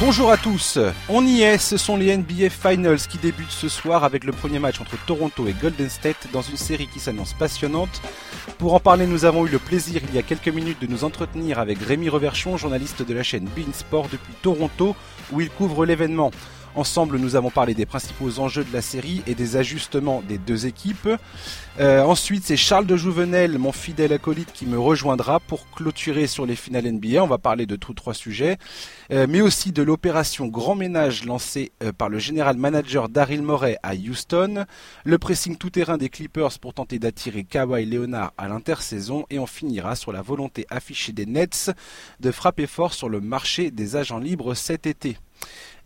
Bonjour à tous, on y est, ce sont les NBA Finals qui débutent ce soir avec le premier match entre Toronto et Golden State dans une série qui s'annonce passionnante. Pour en parler, nous avons eu le plaisir il y a quelques minutes de nous entretenir avec Rémi Reverchon, journaliste de la chaîne Bein Sport depuis Toronto où il couvre l'événement. Ensemble, nous avons parlé des principaux enjeux de la série et des ajustements des deux équipes. Euh, ensuite, c'est Charles de Jouvenel, mon fidèle acolyte, qui me rejoindra pour clôturer sur les finales NBA. On va parler de tous trois sujets, euh, mais aussi de l'opération Grand Ménage lancée euh, par le général manager Daryl Morey à Houston, le pressing tout-terrain des Clippers pour tenter d'attirer Kawhi Leonard à l'intersaison, et on finira sur la volonté affichée des Nets de frapper fort sur le marché des agents libres cet été.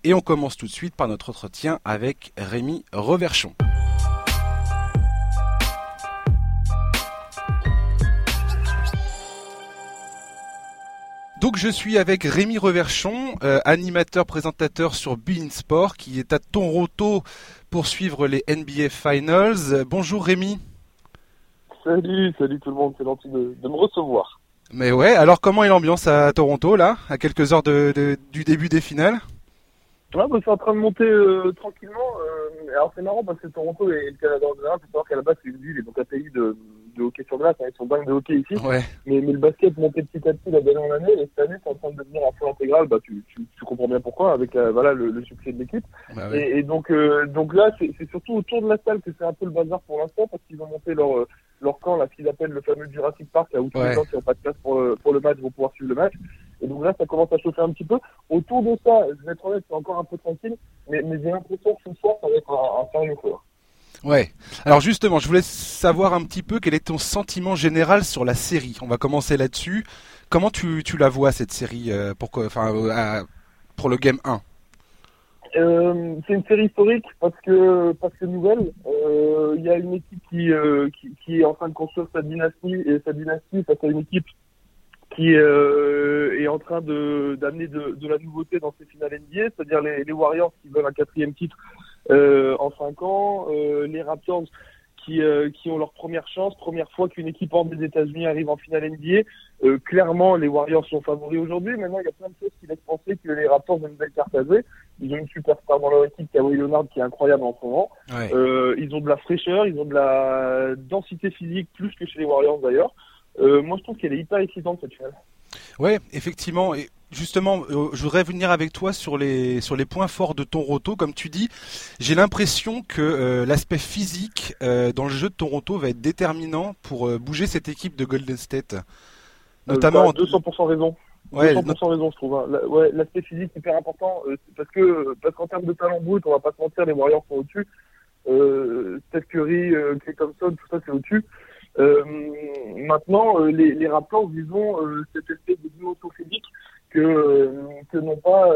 Et on commence tout de suite par notre entretien avec Rémi Reverchon. Donc je suis avec Rémi Reverchon, euh, animateur présentateur sur Bein Sport, qui est à Toronto pour suivre les NBA Finals. Bonjour Rémi. Salut, salut tout le monde, c'est gentil de, me recevoir. Mais ouais, alors comment est l'ambiance à Toronto là, à quelques heures du début des finales? Ouais, bah, c'est en train de monter euh, tranquillement. Euh, alors c'est marrant parce que Toronto et le Canada en général, faut savoir qu'à la base c'est une ville et donc un pays de, de hockey sur glace, hein, ils sont dingues de hockey ici. Ouais. Mais, mais le basket montait petit à petit la dernière année et cette année c'est en train de devenir un fond intégral. Bah tu, tu, tu comprends bien pourquoi avec euh, voilà le, le, succès de l'équipe. Bah et, et, donc donc là c'est surtout autour de la salle que c'est un peu le bazar pour l'instant parce qu'ils ont monté leur leur camp, là, ce qu'ils appellent le fameux Jurassic Park, là où tous les gens qui n'ont pas de place pour, pour le match vont pouvoir suivre le match. Et donc là, ça commence à chauffer un petit peu. Autour de ça, je vais être honnête, c'est encore un peu tranquille, mais, mais j'ai l'impression que ce soir, ça va être un, un sérieux feu. Ouais. Alors justement, je voulais savoir un petit peu quel est ton sentiment général sur la série. On va commencer là-dessus. Comment tu, tu la vois cette série euh, pour, enfin, euh, pour le game 1 euh, c'est une série historique parce que parce que nouvelle. Il y a une équipe qui, qui, qui est en train de construire sa dynastie et sa dynastie face à une équipe qui euh, est en train de d'amener de, de, la nouveauté dans ces finales NBA, c'est-à-dire les, les, Warriors qui veulent un quatrième titre euh, en cinq ans, euh, les Raptors qui, euh, qui ont leur première chance, première fois qu'une équipe hors des États-Unis arrive en finale NBA. Euh, clairement, les Warriors sont favoris aujourd'hui. Maintenant, il y a plein de choses qui laissent penser que les Raptors ont une belle carte à jouer. Ils ont une superstar dans leur équipe, Kawhi Leonard, qui est incroyable en ce moment. Ouais. ils ont de la fraîcheur, ils ont de la densité physique plus que chez les Warriors d'ailleurs. Euh, moi, je trouve qu'elle est hyper excitante cette finale. Ouais, effectivement. Et justement, euh, je voudrais venir avec toi sur les sur les points forts de Toronto. Comme tu dis, j'ai l'impression que euh, l'aspect physique euh, dans le jeu de Toronto va être déterminant pour euh, bouger cette équipe de Golden State. Notamment. Bah, 200% raison. Ouais, 200% raison, je trouve. Hein. La, ouais, l'aspect physique est hyper important parce que parce qu'en termes de talent brut, on va pas se mentir, les Warriors sont au-dessus. Steph Curry, Clay Thompson, tout ça c'est au-dessus. Euh, maintenant, euh, les, les Raptors, disons, euh, cette espèce de dimension physique que que n'ont pas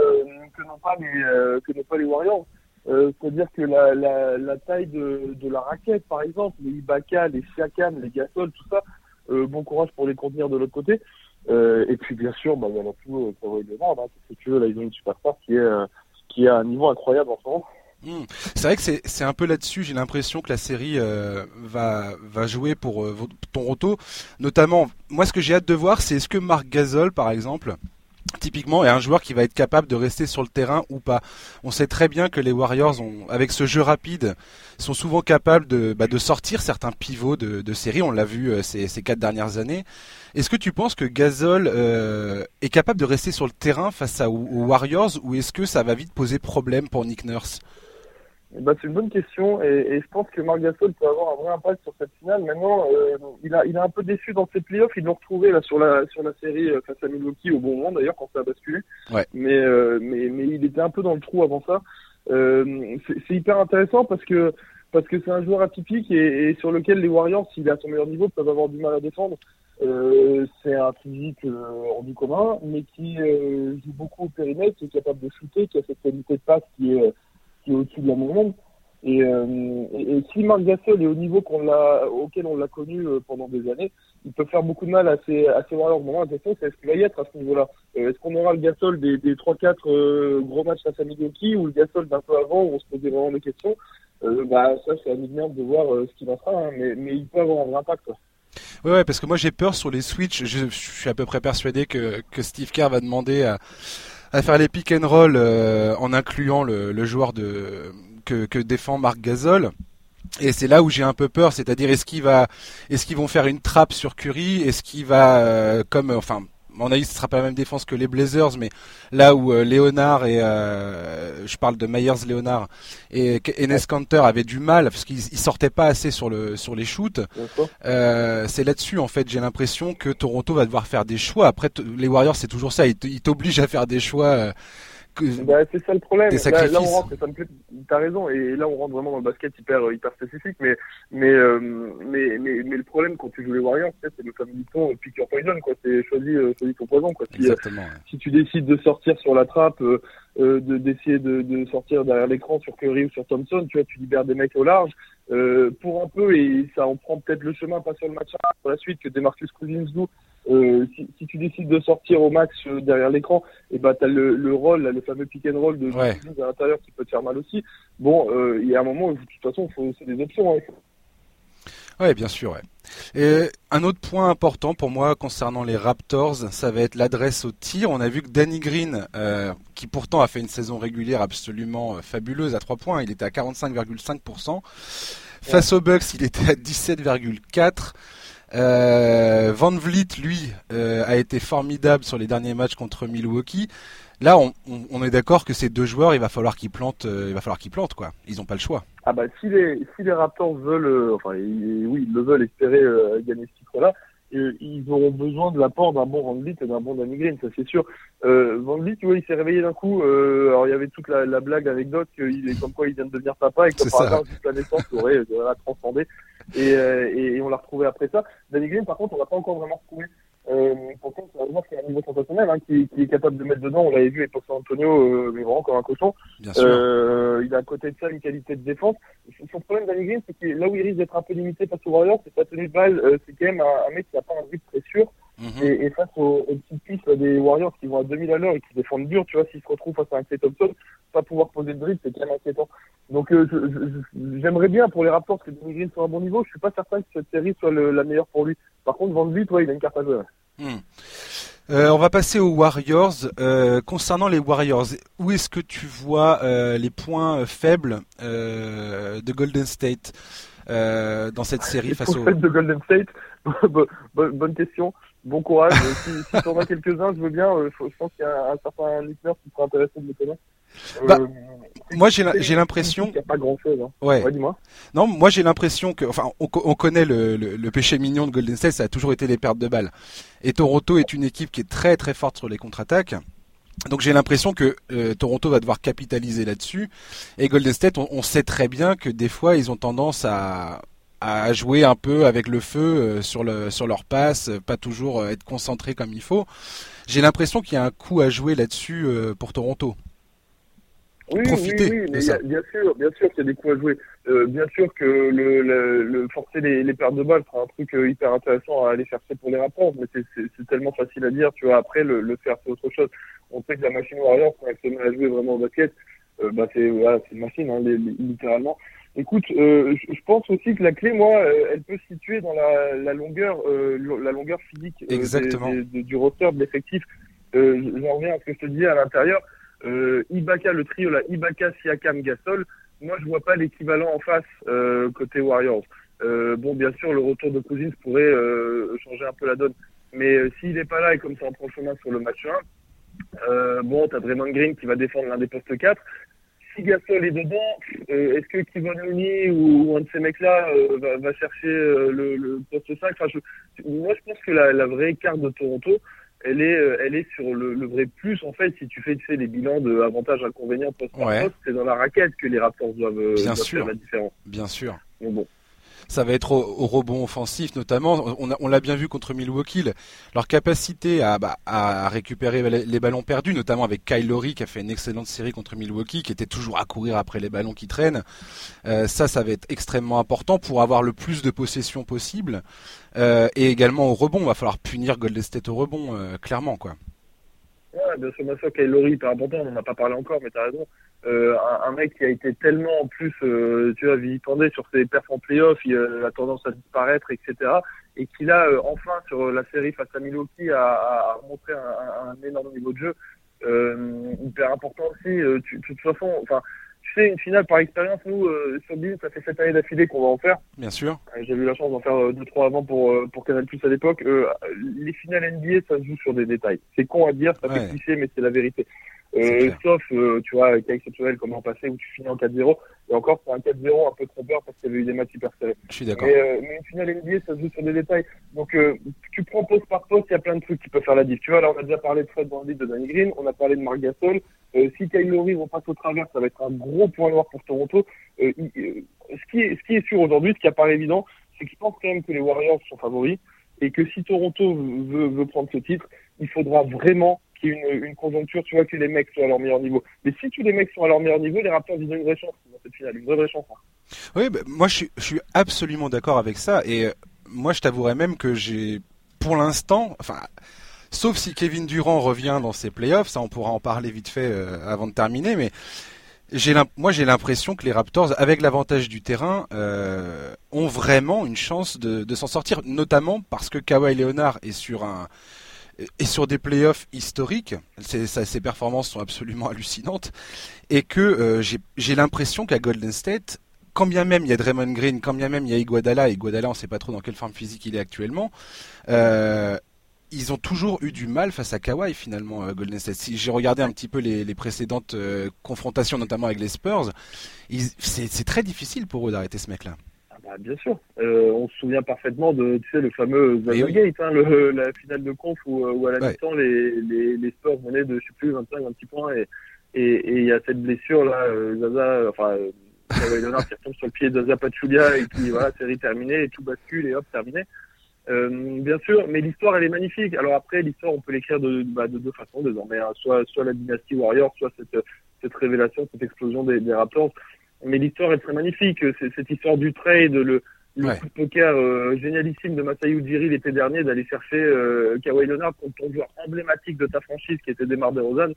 que n'ont pas les pas les Warriors. C'est-à-dire que la, la, la taille de, de la raquette, par exemple, les Ibaka, les Siakam, les Gasol, tout ça, bon courage pour les contenir de l'autre côté. et puis bien sûr, bah, il y en a tout euh, pour Leonard, hein, parce que tu veux, là ils ont une superstar qui est qui est à un niveau incroyable en ce moment. Mmh. C'est vrai que c'est un peu là-dessus, j'ai l'impression que la série euh, va, va jouer pour euh, Toronto. Notamment, moi ce que j'ai hâte de voir, c'est est-ce que Marc Gasol, par exemple, typiquement est un joueur qui va être capable de rester sur le terrain ou pas? On sait très bien que les Warriors, avec ce jeu rapide, sont souvent capables de, bah, de sortir certains pivots de, de série. On l'a vu euh, ces, ces quatre dernières années. Est-ce que tu penses que Gasol euh, est capable de rester sur le terrain face aux Warriors ou est-ce que ça va vite poser problème pour Nick Nurse? Bah, c'est une bonne question et, et, je pense que Marc Gasol peut avoir un vrai impact sur cette finale. Maintenant, euh, il a il a un peu déçu dans ses playoffs. Ils l'ont retrouvé là sur la sur la série euh, face à Milwaukee au bon moment d'ailleurs quand ça a basculé. Ouais. Mais euh, mais mais il était un peu dans le trou avant ça. Euh, c'est hyper intéressant parce que parce que c'est un joueur atypique et, et, sur lequel les Warriors, s'il est à son meilleur niveau, peuvent avoir du mal à défendre. Euh, c'est un physique euh, hors du commun, mais qui euh, joue beaucoup au périmètre, qui est capable de shooter, qui a cette qualité de passe qui est au-dessus de la moyenne. Et, euh, et, si Marc Gasol est au niveau qu'on l'a, auquel on l'a connu euh, pendant des années, il peut faire beaucoup de mal à ses, à ses Warriors. Moment, la question, c'est est-ce qu'il va y être à ce niveau-là? Euh, Est-ce qu'on aura le Gasol des, des 3-4 euh, gros matchs face à Milwaukee ou le Gasol d'un peu avant où on se posait vraiment des questions? Bah ça, c'est à nous de voir ce qu'il en fera, hein, mais, mais il peut avoir un impact. Quoi. Ouais, ouais, parce que moi j'ai peur sur les Switch. Je, je, suis à peu près persuadé que, que Steve Kerr va demander à à faire les pick and roll en incluant le, joueur de que, que défend Marc Gasol. Et c'est là où j'ai un peu peur, c'est-à-dire est-ce qu'il va, est-ce qu'ils vont faire une trappe sur Curry, est-ce qu'il va, euh, comme, enfin, mon avis, ce sera pas la même défense que les Blazers, mais là où euh, Léonard et euh, je parle de Myers Léonard et Enes Kanter avaient du mal parce qu'ils sortaient pas assez sur le sur les shoots. c'est là-dessus en fait, j'ai l'impression que Toronto va devoir faire des choix. Après, les Warriors, c'est toujours ça, ils t'obligent à faire des choix bah, c'est ça le problème. Là, on rentre, ça me plaît, t'as raison, et là on rentre vraiment dans le basket hyper, euh, hyper spécifique, mais, mais, euh, mais, mais, mais, le problème quand tu joues les Warriors, c'est le fameux ton pick your poison, quoi. C'est choisi, euh, choisi ton poison, quoi. Si, si tu décides de sortir sur la trappe, euh, d'essayer de, de, sortir derrière l'écran sur Curry ou sur Thompson, tu vois, tu libères des mecs au large euh, pour un peu et ça en prend peut-être le chemin pas sur le match pour la suite que Demarcus Cousins joue. Euh, si, si, tu décides de sortir au max euh, derrière l'écran, et eh ben t'as le, le rôle, le fameux pick and roll de ouais. à l'intérieur qui peut te faire mal aussi. Bon, euh, il y a un moment où de toute façon, c'est des options. Hein. Ouais, bien sûr. Ouais. Et un autre point important pour moi concernant les Raptors, ça va être l'adresse au tir. On a vu que Danny Green, euh, qui pourtant a fait une saison régulière absolument fabuleuse à 3 points, il était à 45,5%. Face aux Bucks, il était à 17,4%. Euh, Van Vliet, lui, euh, a été formidable sur les derniers matchs contre Milwaukee. Là, on, on, est d'accord que ces deux joueurs, il va falloir qu'ils plantent, euh, il va falloir qu'ils plantent quoi. Ils n'ont pas le choix. Ah bah si les si les Raptors veulent, euh, enfin oui, ils le veulent espérer euh, gagner ce titre-là, ils auront besoin de l'apport d'un bon Van Vliet et d'un bon Danny Green, ça c'est sûr. Euh, Van Vliet, tu vois, il s'est réveillé d'un coup. alors il y avait toute la, la blague anecdote qu'il est comme quoi il vient de devenir papa et que par hasard juste la naissance aurait, aurait transcendé. Et, et, et, on l'a retrouvé après ça. Danny Green, par contre, on l'a pas encore vraiment retrouvé. Euh, pourtant, c'est un joueur qui a un niveau sensationnel, hein, qui, qui, est capable de mettre dedans. On l'avait vu avec San Antonio, euh, mais vraiment comme un cochon. Euh, il a à côté de ça une qualité de défense. Son problème Danny Green, c'est que là où il risque d'être un peu limité face aux Warriors, c'est sa tenue de balle. Euh, c'est quand même un, un, mec qui n'a pas un but très sûr. Mhm. et, et, face aux, aux petites pistes des Warriors qui vont à 2000 à l'heure et qui défendent dur, tu vois, s'il se retrouve face à un Clay Thompson, pas pouvoir poser de dribble, c'est quand même inquiétant. Donc euh, j'aimerais bien pour les Raptors que Danny Green soit à un bon niveau. Je suis pas certain que cette série soit le, la meilleure pour lui. Par contre, Van Vliet, ouais, il a une carte à jouer. Hmm. Euh, on va passer aux Warriors. Euh, concernant les Warriors, où est-ce que tu vois euh, les points faibles euh, de Golden State euh, dans cette série les face aux faibles de Golden State? Bonne, question. Bon courage. si si tu en as quelques-uns, je veux bien. je pense qu'il y a un, certain listener qui sera intéressé de me connaître. Bah, moi j'ai l'impression qu'il n'y a pas grand chose. Hein. Ouais. dis-moi. Non, moi j'ai l'impression que, enfin, on, on connaît le, le, le, péché mignon de Golden State, ça a toujours été les pertes de balles. Et Toronto est une équipe qui est très très forte sur les contre-attaques. Donc j'ai l'impression que euh, Toronto va devoir capitaliser là-dessus. Et Golden State, on, on, sait très bien que des fois ils ont tendance à, à jouer un peu avec le feu euh, sur, le, sur leur passe, pas toujours euh, être concentré comme il faut. J'ai l'impression qu'il y a un coup à jouer là-dessus pour Toronto. Oui, oui, oui, mais a, bien sûr, bien sûr qu'il y a des coups à jouer. Euh, bien sûr que le, le, le forcer les, les pertes de balles sera un truc euh, hyper intéressant à aller chercher pour les rapports, mais c'est tellement facile à dire. Tu vois, après le, le faire c'est autre chose. On sait que la machine Warrior, quand elle se met à jouer vraiment au basket, euh, bah c'est voilà, c'est une machine, hein, littéralement. Écoute, euh, je pense aussi que la clé, moi, euh, elle peut se situer dans la, la longueur, euh, la longueur physique Exactement. Des, des, du roster, de l'effectif. J'en reviens à ce que je te disais à l'intérieur Ibaka, le trio là, Ibaka, Siakam, Gasol, moi je vois pas l'équivalent en face côté Warriors. Bon, bien sûr, le retour de Cousins pourrait changer un peu la donne, mais s'il est pas là et comme ça en prend le chemin sur le match 1, euh, bon, t'as Draymond Green qui va défendre l'un des postes 4. Si Gasol est dedans, est-ce que Kevin Looney ou, un de ces mecs-là va, va, chercher le, le, poste 5 enfin, je, Moi, je pense que la, la vraie carte de Toronto, elle est, euh, elle est sur le, le, vrai plus en fait. Si tu fais, tu sais, les bilans de avantages inconvénients post ouais. poste, c'est dans la raquette que les Raptors doivent, euh, Bien doivent sûr. faire la différence. Bien sûr. Bon, bon ça va être au, rebond offensif notamment. On, l'a bien vu contre Milwaukee, leur capacité à, bah, récupérer les, ballons perdus, notamment avec Kyle Lowry qui a fait une excellente série contre Milwaukee, qui était toujours à courir après les ballons qui traînent. Euh, ça, ça va être extrêmement important pour avoir le plus de possession possible. Euh, et également au rebond, va falloir punir Golden au rebond, euh, clairement quoi. Ouais, bien sûr, Kyle important, on n'en a pas parlé encore, mais t'as raison euh, un, un, mec qui a été tellement en plus, euh, tu vois, vilipendé sur ses perfs en playoff, il euh, a tendance à disparaître, etc. Et qui là, euh, enfin, sur la série face à Milwaukee, a, a montré un, un, énorme niveau de jeu. Euh, hyper important aussi. de toute façon, enfin, tu sais, une finale par expérience, nous, sur Bean, ça fait sept années d'affilée qu'on va en faire. Bien sûr. J'ai eu la chance d'en faire deux, trois avant pour, pour Canal Plus à l'époque. les finales NBA, ça se joue sur des détails. C'est con à dire, ça fait cliché, mais c'est la vérité. Euh, sauf, euh, tu vois, cas exceptionnel comme en passé où tu finis en 4-0. Et encore, c'est un 4-0 un peu trompeur parce qu'il y avait eu des matchs hyper serrés. Je suis d'accord. Mais, euh, mais, une finale NBA, ça se joue sur des détails. Donc, euh, tu prends poste par poste, il y a plein de trucs qui peuvent faire la diff. Tu vois, là, on a déjà parlé de Fred Bandit, de Danny Green, on a parlé de Marc Gasol. Euh, si Kyle Lowry repasse au travers, ça va être un gros point noir pour Toronto. ce, qui est, ce qui est sûr aujourd'hui, ce qui apparaît évident, c'est qu'ils pensent quand même que les Warriors sont favoris et que si Toronto veut, veut prendre ce titre, il faudra vraiment qu'il y une, conjoncture, tu vois, que les mecs soient à leur meilleur niveau. Mais si tous les mecs sont à leur meilleur niveau, les Raptors, ils ont une vraie chance dans cette finale, une vraie, vraie chance. Hein. Oui, bah, moi je suis, absolument d'accord avec ça. Et euh, moi je t'avouerais même que j'ai, pour l'instant, enfin, sauf si Kevin Durant revient dans ses playoffs, ça on pourra en parler vite fait euh, avant de terminer, mais moi j'ai l'impression que les Raptors, avec l'avantage du terrain, euh, ont vraiment une chance de s'en sortir, notamment parce que Kawhi Leonard est sur un et sur des playoffs historiques, ses performances sont absolument hallucinantes, et que euh, j'ai l'impression qu'à Golden State, quand bien même il y a Draymond Green, quand bien même il y a Iguodala, et Iguodala on ne sait pas trop dans quelle forme physique il est actuellement, euh, ils ont toujours eu du mal face à Kawhi finalement à Golden State. Si j'ai regardé un petit peu les, précédentes euh, confrontations, notamment avec les Spurs, c'est très difficile pour eux d'arrêter ce mec-là. Bah, bien sûr. Euh, on se souvient parfement de tu sais, le fameux Zaza Gate, hein, le, la finale de conf où, où à la mi-temps, les, les, les Spurs venaient de, je sais plus, 25, 26 points. Et et il y a cette blessure là, euh, Zaza, enfin, euh, Leonard qui retombe sur le pied de Zaza Pachulia et qui, voilà, série terminée et tout bascule et hop, terminé. Euh, bien sûr, mais l'histoire elle est magnifique. Alors après, l'histoire on peut l'écrire de, bah, de deux façons désormais, hein. soit soit la dynastie Warrior, soit cette cette révélation, cette explosion des, des Raptors mais l'histoire est très magnifique. C'est cette histoire du trade, le, le coup de poker euh, génialissime de Masai Ujiri l'été dernier d'aller chercher euh, Kawhi Leonard contre ton joueur emblématique de ta franchise qui était Demar DeRozan.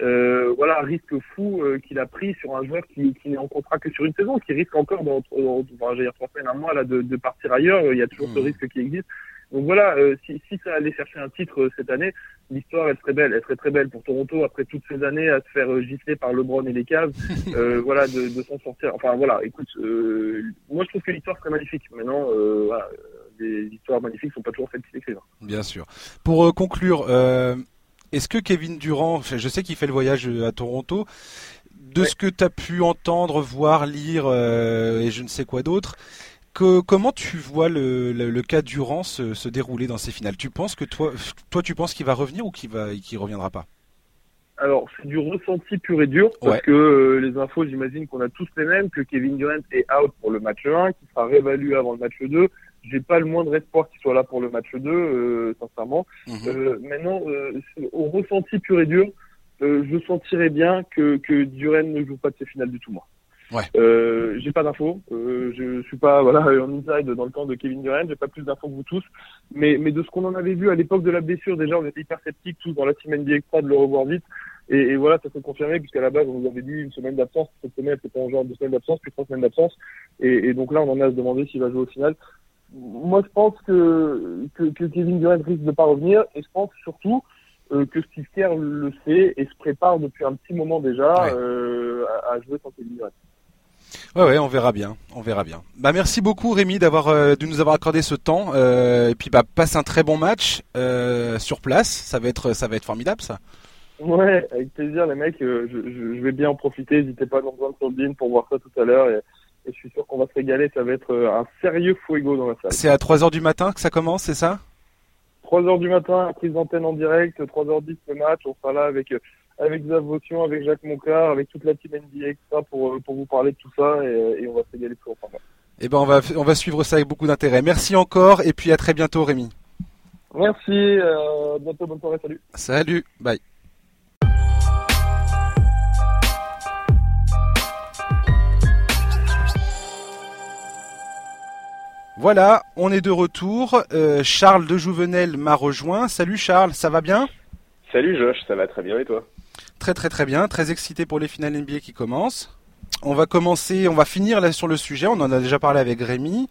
Euh, voilà, risque fou euh, qu'il a pris sur un joueur qui, qui n'est en contrat que sur une saison, qui risque encore dans, dans, dans dire trois semaines, un mois là, de, de partir ailleurs. Il y a toujours ce hmm. risque qui existe. Donc voilà, euh, si, si ça allait chercher un titre euh, cette année, l'histoire elle serait belle, elle serait très belle pour Toronto après toutes ces années à se faire euh, gifler par LeBron et les Cavs, voilà, de, de s'en sortir. Enfin voilà, écoute, moi je trouve que l'histoire serait magnifique. Maintenant, voilà, les histoires magnifiques sont pas toujours celles qui s'écrivent. Bien sûr. Pour conclure, est-ce que Kevin Durant, je sais qu'il fait le voyage à Toronto, de ce que tu as pu entendre, voir, lire et je ne sais quoi d'autre, comment tu vois le, le, cas Durant se, se, dérouler dans ces finales? Tu penses que toi, toi tu penses qu'il va revenir ou qu'il va, qu'il reviendra pas? Alors, c'est du ressenti pur et dur, parce que euh, les infos, j'imagine qu'on a tous les mêmes, que Kevin Durant est out pour le match 1, qui sera réévalué avant le match 2. J'ai pas le moindre espoir qu'il soit là pour le match 2, euh, sincèrement. Mhm. euh, maintenant, au ressenti pur et dur, je sentirais bien que, que Durant ne joue pas de ces finales du tout, moi. Ouais. Euh, j'ai pas d'infos. Euh, je suis pas voilà en inside dans le camp de Kevin Durant. J'ai pas plus d'infos que vous tous. Mais mais de ce qu'on en avait vu à l'époque de la blessure, déjà on était hyper sceptiques tous dans la team NBA Extra de le revoir vite. Et, et voilà, ça s'est confirmé puisqu'à la base on nous avait dit une semaine d'absence. Cette semaine c'était en genre deux semaines d'absence puis trois semaines d'absence. Et, et, donc là on en a à se demander s'il va jouer au final. Moi je pense que, que, que Kevin Durant risque de pas revenir et je pense surtout euh, que Steve Kerr le sait et se prépare depuis un petit moment déjà euh, à, à jouer sans Kevin Durant. Ouais, ouais, on verra bien, on verra bien. Bah merci beaucoup Rémi d'avoir euh, de nous avoir accordé ce temps euh, et puis bah passe un très bon match euh, sur place, ça va être ça va être formidable ça. Ouais, avec plaisir les mecs, je, je, vais bien en profiter, n'hésitez pas à nous rejoindre sur le pour voir ça tout à l'heure et, et, je suis sûr qu'on va se régaler, ça va être un sérieux fuego dans la salle. C'est à 3h du matin que ça commence, c'est ça? 3h du matin, prise d'antenne en direct, 3h10 le match, on sera là avec avec Zav Votion, avec Jacques Monclar, avec toute la team NBA Extra pour, euh, pour vous parler de tout ça et, et on va se régaler tout ensemble. Eh ben on va, on va suivre ça avec beaucoup d'intérêt. Merci encore et puis à très bientôt Rémi. Merci, euh, bientôt, bonne soirée, salut. Salut, bye. Voilà, on est de retour. Euh, Charles de Jouvenel m'a rejoint. Salut Charles, ça va bien? Salut Josh, ça va très bien et toi? Très très très bien, très excité pour les finales NBA qui commencent. On va commencer, on va finir là sur le sujet, on en a déjà parlé avec Rémi.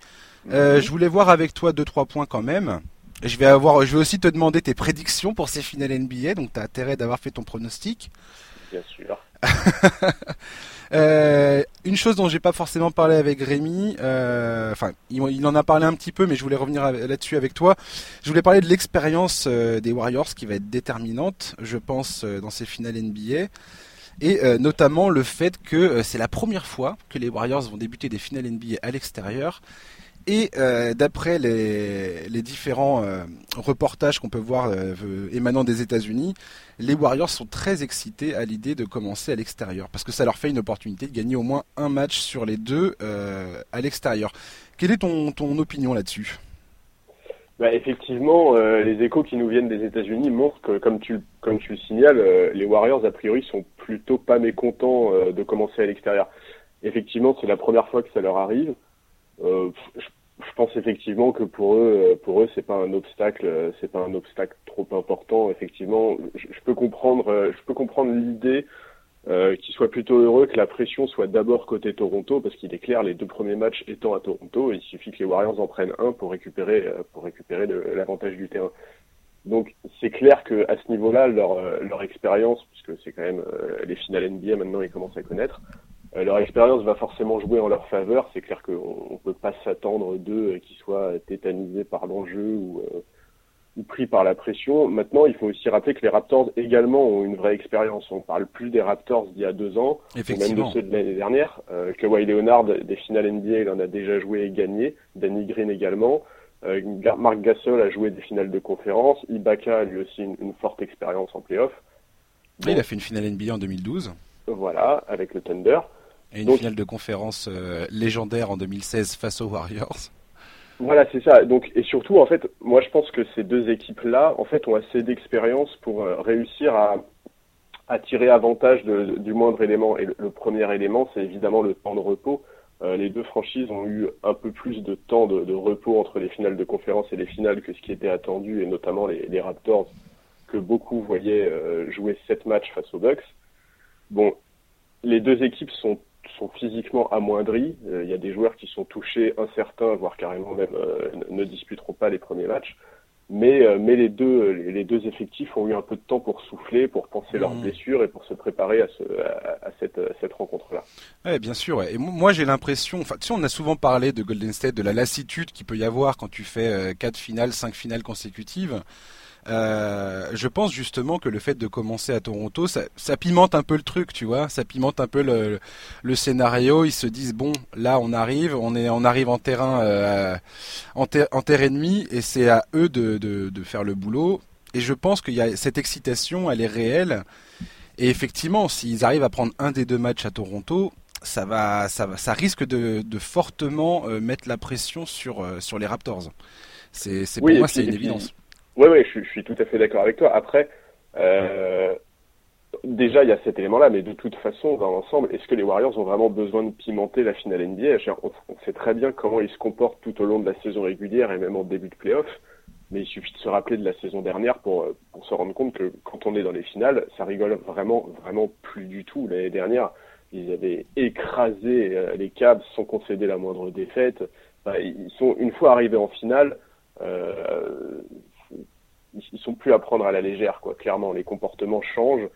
Euh, je voulais voir avec toi deux trois points quand même. Je vais avoir, je vais aussi te demander tes prédictions pour ces finales NBA, donc tu as intérêt d'avoir fait ton pronostic. Bien sûr. Euh, une chose dont j'ai pas forcément parlé avec Rémi, euh, enfin il, en a parlé un petit peu, mais je voulais revenir là-dessus avec toi. Je voulais parler de l'expérience euh, des Warriors qui va être déterminante, je pense, dans ces finales NBA. Et notamment le fait que c'est la première fois que les Warriors vont débuter des finales NBA à l'extérieur et euh, d'après les, différents euh, reportages qu'on peut voir euh, émanant des États-Unis, les Warriors sont très excités à l'idée de commencer à l'extérieur parce que ça leur fait une opportunité de gagner au moins un match sur les deux à l'extérieur. Quelle est ton, ton opinion là-dessus? Bah, Effectivement, les échos qui nous viennent des États-Unis montrent que, comme tu, comme tu le signales, les Warriors a priori sont plutôt pas mécontents de commencer à l'extérieur. Effectivement, c'est la première fois que ça leur arrive. Euh, je, pense effectivement que pour eux, euh, pour eux, c'est pas un obstacle, euh, c'est pas un obstacle trop important. Effectivement, je, peux comprendre, je peux comprendre l'idée qu'ils soient plutôt heureux que la pression soit d'abord côté Toronto, parce qu'il est clair, les deux premiers matchs étant à Toronto, il suffit que les Warriors en prennent un pour récupérer, pour récupérer l'avantage du terrain. Donc c'est clair que à ce niveau-là, leur, expérience, puisque c'est quand même les finales NBA maintenant, ils commencent à connaître, leur expérience va forcément jouer en leur faveur. C'est clair qu'on ne peut pas s'attendre d'eux qu'ils soient tétanisés par l'enjeu ou, euh, ou, pris par la pression. Maintenant, il faut aussi rappeler que les Raptors également ont une vraie expérience. On parle plus des Raptors d'il y a deux ans, ou même de ceux de l'année dernière. Euh, Kawhi Leonard, des finales NBA, il en a déjà joué et gagné. Danny Green également. Euh, Marc Gasol a joué des finales de conférence. Ibaka a lui aussi une, forte expérience en playoff. il a fait une finale NBA en 2012. Voilà, avec le Thunder. Et une finale de conférence euh, légendaire en 2016 face aux Warriors. Voilà, c'est ça. Donc, et surtout, en fait, moi, je pense que ces deux équipes-là, en fait, ont assez d'expérience pour euh, réussir à, à, tirer avantage de, du moindre élément. Et le, premier élément, c'est évidemment le temps de repos. Euh, les deux franchises ont eu un peu plus de temps de, de, repos entre les finales de conférence et les finales que ce qui était attendu, et notamment les, les Raptors, que beaucoup voyaient jouer sept matchs face aux Bucks. Bon, les deux équipes sont sont physiquement amoindris. Euh, il y a des joueurs qui sont touchés, incertains, voire carrément même euh, ne disputeront pas les premiers matchs. Mais, euh, mais les, deux, les deux effectifs ont eu un peu de temps pour souffler, pour penser leurs mmh. blessures et pour se préparer à, ce, à, cette, cette rencontre-là. Ouais, bien sûr. Et moi, j'ai l'impression, enfin, tu sais, on a souvent parlé de Golden State, de la lassitude qu'il peut y avoir quand tu fais quatre finales, cinq finales consécutives. Euh, je pense justement que le fait de commencer à Toronto, ça, ça, pimente un peu le truc, tu vois. Ça pimente un peu le, le, scénario. Ils se disent bon, là on arrive, on est, on arrive en terrain, euh, en, en, terre ennemie, et c'est à eux de, de, de, faire le boulot. Et je pense qu'il y a cette excitation, elle est réelle. Et effectivement, s'ils arrivent à prendre un des deux matchs à Toronto, ça va, ça, va, ça risque de, de fortement euh, mettre la pression sur, euh, sur les Raptors. C'est, pour moi, c'est une évidence. Oui, oui, je, suis tout à fait d'accord avec toi. Après, euh, déjà, il y a cet élément-là, mais de toute façon, dans l'ensemble, est-ce que les Warriors ont vraiment besoin de pimenter la finale NBA on, sait très bien comment ils se comportent tout au long de la saison régulière et même en début de playoff, mais il suffit de se rappeler de la saison dernière pour, pour se rendre compte que quand on est dans les finales, ça rigole vraiment, vraiment plus du tout. L'année dernière, ils avaient écrasé euh, les Cavs sans concéder la moindre défaite. ils sont une fois arrivés en finale, euh, ils sont plus à prendre à la légère, quoi. Clairement, les comportements changent.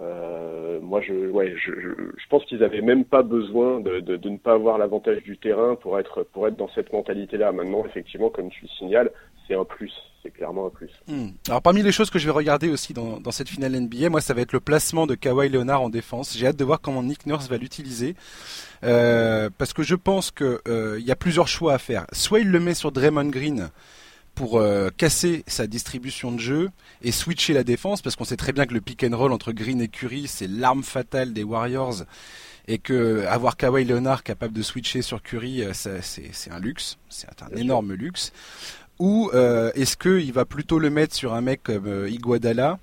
Euh, moi, je, ouais, je, je, pense qu'ils avaient même pas besoin de, ne pas avoir l'avantage du terrain pour être pour être dans cette mentalité-là. Maintenant, effectivement, comme tu le signales, c'est un plus. C'est clairement un plus. Hmm. Alors, parmi les choses que je vais regarder aussi dans, dans cette finale NBA, moi, ça va être le placement de Kawhi Leonard en défense. J'ai hâte de voir comment Nick Nurse va l'utiliser. Euh, parce que je pense qu'il euh, y a plusieurs choix à faire. Soit il le met sur Draymond Green pour euh, casser sa distribution de jeu et switcher la défense parce qu'on sait très bien que le pick and roll entre Green et Curry c'est l'arme fatale des Warriors et que avoir Kawhi Leonard capable de switcher sur Curry euh, c'est un luxe, c'est un énorme luxe. Ou euh, est-ce qu'il va plutôt le mettre sur un mec comme Iguadala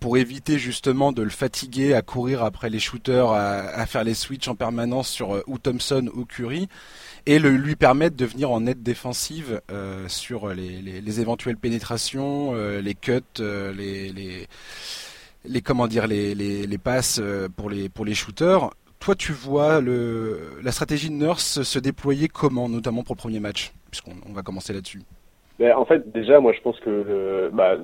pour éviter justement de le fatiguer à courir après les shooters, à, faire les switches en permanence sur ou Thompson ou Curry? Et le, lui permettre de venir en aide défensive euh, sur les, les, les, éventuelles pénétrations, euh, les cuts, euh, les, les, comment dire les, les, passes pour les pour les shooters. Toi, tu vois le, la stratégie de Nurse se déployer comment, notamment pour le premier match, puisqu'on on va commencer là-dessus. ben, En fait, déjà, moi, je pense que bah,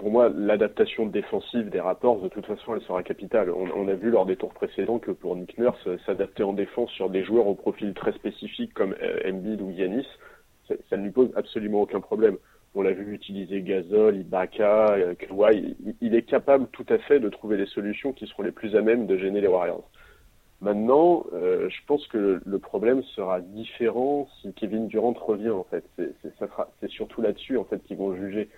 pour moi, l'adaptation défensive des Raptors, de toute façon, elle sera capitale. On, a vu lors des tours précédents que pour Nick Nurse, s'adapter en défense sur des joueurs au profil très spécifique comme euh, Embiid ou Yanis, ça, ne lui pose absolument aucun problème. On l'a vu utiliser Gasol, Ibaka, euh, Kawhi. Il, est capable tout à fait de trouver des solutions qui seront les plus à même de gêner les Warriors. Maintenant, euh, je pense que le problème sera différent si Kevin Durant revient en fait. C'est surtout là-dessus en fait qu'ils vont juger.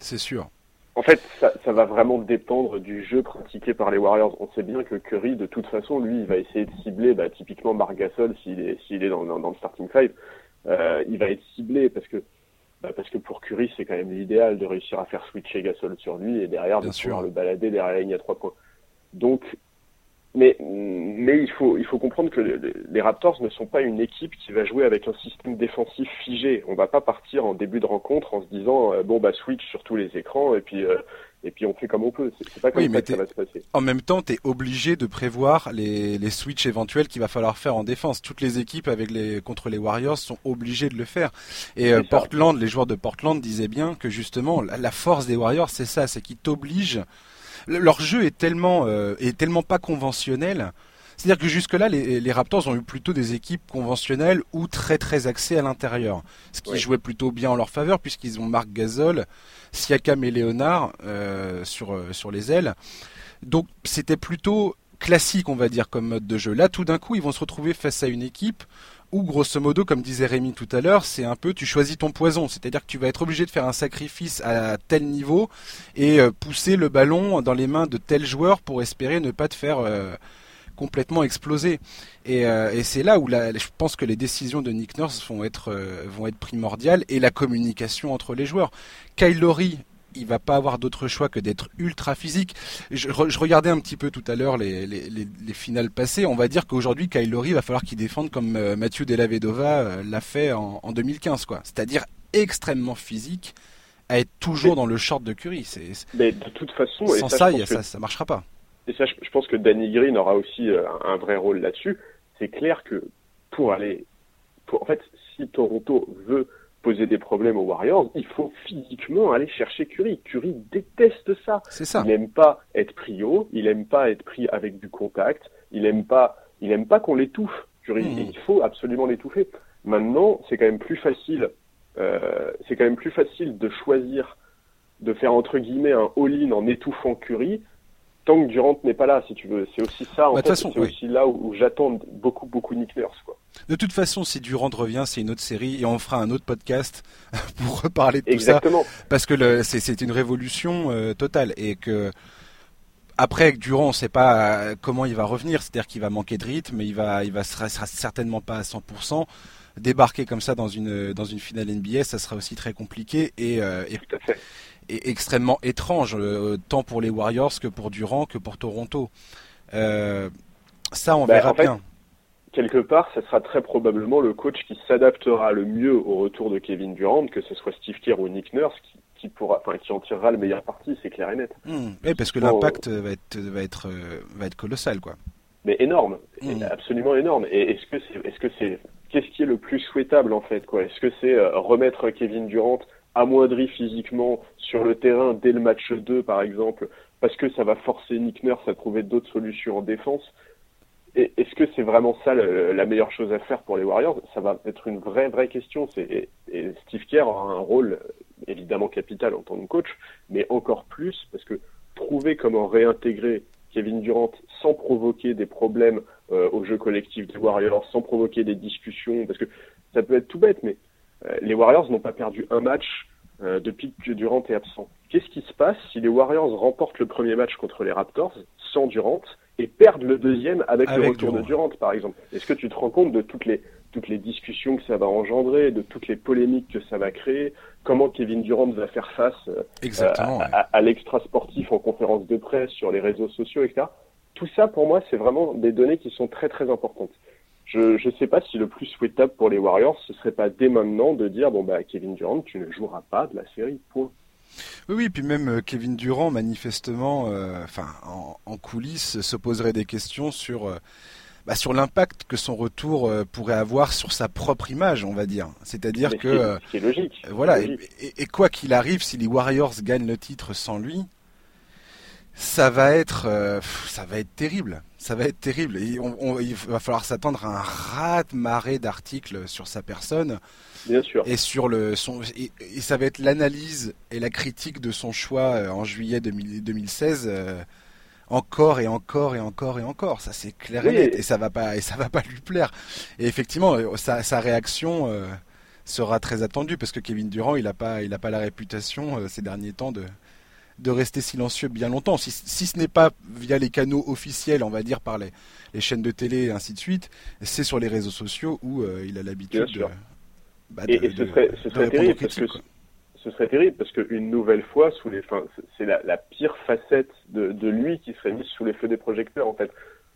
C'est sûr. En fait, ça, ça, va vraiment dépendre du jeu pratiqué par les Warriors. On sait bien que Curry, de toute façon, lui, il va essayer de cibler bah, typiquement Marc Gasol s'il est, s'il est dans, dans, le starting five. Euh, il va être ciblé parce que bah, parce que pour Curry, c'est quand même l'idéal de réussir à faire switcher Gasol sur lui et derrière de pouvoir le balader derrière la ligne à trois points. Donc mais, mais il, faut, il faut comprendre que les Raptors ne sont pas une équipe qui va jouer avec un système défensif figé. On va pas partir en début de rencontre en se disant euh, bon bah switch sur tous les écrans et puis euh, et puis on fait comme on peut. C'est pas comme ça que ça va se passer. En même temps, tu es obligé de prévoir les, les switches éventuels qu'il va falloir faire en défense. Toutes les équipes avec les contre les Warriors sont obligées de le faire. Et euh, Portland, les joueurs de Portland disaient bien que justement la, la force des Warriors, c'est ça, c'est qu'ils t'obligent leur jeu est tellement, euh, est tellement pas conventionnel. C'est-à-dire que jusque-là, les, Raptors ont eu plutôt des équipes conventionnelles ou très très axées à l'intérieur. Ce qui jouait plutôt bien en leur faveur puisqu'ils ont Marc Gasol, Siakam et Leonard euh, sur, euh, sur les ailes. Donc c'était plutôt classique, on va dire, comme mode de jeu. Là, tout d'un coup, ils vont se retrouver face à une équipe ou grosso modo, comme disait Rémi tout à l'heure, c'est un peu tu choisis ton poison, c'est-à-dire que tu vas être obligé de faire un sacrifice à tel niveau et euh, pousser le ballon dans les mains de tel joueur pour espérer ne pas te faire euh, complètement exploser. Euh, et, c'est là où je pense que les décisions de Nick Nurse vont être vont être primordiales et la communication entre les joueurs. Kyle Lowry il va pas avoir d'autre choix que d'être ultra physique. Je, regardais un petit peu tout à l'heure les, finales passées. On va dire qu'aujourd'hui, Kyle Lowry va falloir qu'il défende comme euh, Mathieu Della Vedova euh, l'a fait en, 2015, quoi. C'est-à-dire extrêmement physique, à être toujours dans le short de Curry. mais de toute façon, sans ça, ça, ça, marchera pas. Et ça, je, pense que Danny Green aura aussi euh, un vrai rôle là-dessus. C'est clair que pour aller, pour, en fait, si Toronto veut poser des problèmes aux Warriors, il faut physiquement aller chercher Curry. Curry déteste ça. C'est ça. Il n'aime pas être pris haut, il n'aime pas être pris avec du contact, il n'aime pas, il aime pas qu'on l'étouffe. Curry, mmh. il faut absolument l'étouffer. Maintenant, c'est quand même plus facile, euh, c'est quand même plus facile de choisir de faire entre guillemets un all-in en étouffant Curry tant que Durant n'est pas là, si tu veux. C'est aussi ça, en bah, fait, c'est aussi là où, j'attends beaucoup, beaucoup Nick Nurse, quoi. De toute façon, si Durant revient, c'est une autre série et on fera un autre podcast pour reparler de tout Exactement. ça. Parce que c'est une révolution euh, totale et que après Durant, on ne sait pas euh, comment il va revenir. C'est-à-dire qu'il va manquer de rythme, il va, il va sera, sera certainement pas à 100%. Débarquer comme ça dans une dans une finale NBA, ça sera aussi très compliqué et, euh, et, extrêmement étrange, euh, tant pour les Warriors que pour Durant que pour Toronto. Euh, ça, on bah, verra bien. quelque part, ce sera très probablement le coach qui s'adaptera le mieux au retour de Kevin Durant, que ce soit Steve Kerr ou Nick Nurse, qui, pourra, enfin, qui en tirera le meilleur parti, c'est clair et net. Hmm. oui, parce que l'impact va être, va être, va être colossal, quoi. Mais énorme, hmm. absolument énorme. Et est-ce que c'est, est-ce que c'est, qu'est-ce qui est le plus souhaitable en fait, quoi? Est-ce que c'est euh, remettre Kevin Durant amoindri physiquement sur le terrain dès le match 2 par exemple, parce que ça va forcer Nick Nurse à trouver d'autres solutions en défense. Est-ce que c'est vraiment ça la meilleure chose à faire pour les Warriors? Ça va être une vraie vraie question. Et, Steve Kerr aura un rôle évidemment capital en tant que coach, mais encore plus parce que trouver comment réintégrer Kevin Durant sans provoquer des problèmes euh, au jeu collectif des Warriors, sans provoquer des discussions, parce que ça peut être tout bête, mais les Warriors n'ont pas perdu un match euh, depuis que Durant est absent. Qu'est-ce qui se passe si les Warriors remportent le premier match contre les Raptors sans Durant et perdent le deuxième avec, le retour de Durant, par exemple? Est-ce que tu te rends compte de toutes les toutes les discussions que ça va engendrer, de toutes les polémiques que ça va créer, comment Kevin Durant va faire face euh, à, à l'extra sportif en conférence de presse, sur les réseaux sociaux, etc. Tout ça, pour moi, c'est vraiment des données qui sont très très importantes je ne sais pas si le plus souhaitable pour les Warriors, ce serait pas dès maintenant de dire bon bah Kevin Durant, tu ne joueras pas de la série. Point. Oui, oui, puis même euh, Kevin Durant, manifestement, euh, en, coulisses, se poserait des questions sur. Euh, bah, sur l'impact que son retour euh, pourrait avoir sur sa propre image, on va dire. C'est-à-dire que c'est logique. Voilà. Et, quoi qu'il arrive, si les Warriors gagnent le titre sans lui, ça va être, ça va être terrible. Ça va être terrible. Et il va falloir s'attendre à un rat marée d'articles sur sa personne. Bien sûr. Et sur le son et, ça va être l'analyse et la critique de son choix en juillet 2016 encore et encore et encore et encore. Ça c'est clair et net et ça va pas et ça va pas lui plaire. Et effectivement, euh, sa, sa réaction euh, sera très attendue parce que Kevin Durant, il a pas il a pas la réputation euh, ces derniers temps de de rester silencieux bien longtemps. Si, si ce n'est pas via les canaux officiels, on va dire par les, les chaînes de télé et ainsi de suite, c'est sur les réseaux sociaux où il a l'habitude de, bah, et, et, ce serait, ce serait terrible parce que ce serait terrible parce qu'une nouvelle fois, sous les, c'est la, la, pire facette de, de, lui qui serait mise sous les feux des projecteurs en fait.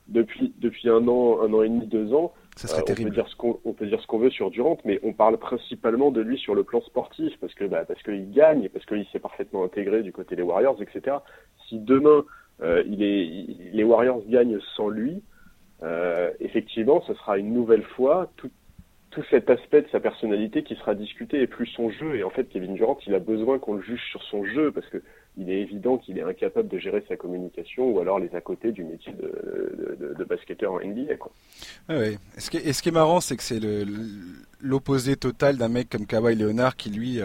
Depuis, depuis un an, un an et demi, deux ans, ça serait euh, on, peut dire ce qu'on, on peut dire ce qu'on veut sur Durant, mais on parle principalement de lui sur le plan sportif parce que bah, parce qu'il gagne, parce qu'il s'est parfaitement intégré du côté des Warriors, etc. Si demain euh, il est, les Warriors gagnent sans lui, euh, effectivement, ce sera une nouvelle fois tout, tout cet aspect de sa personnalité qui sera discuté et plus son jeu. Et en fait, Kevin Durant, il a besoin qu'on le juge sur son jeu parce que il est évident qu'il est incapable de gérer sa communication ou alors les à côté du métier de, de, basketteur en NBA. Quoi. ouais. Et, ce qui est, ce qui est marrant, c'est que c'est l'opposé total d'un mec comme Kawhi Leonard qui lui.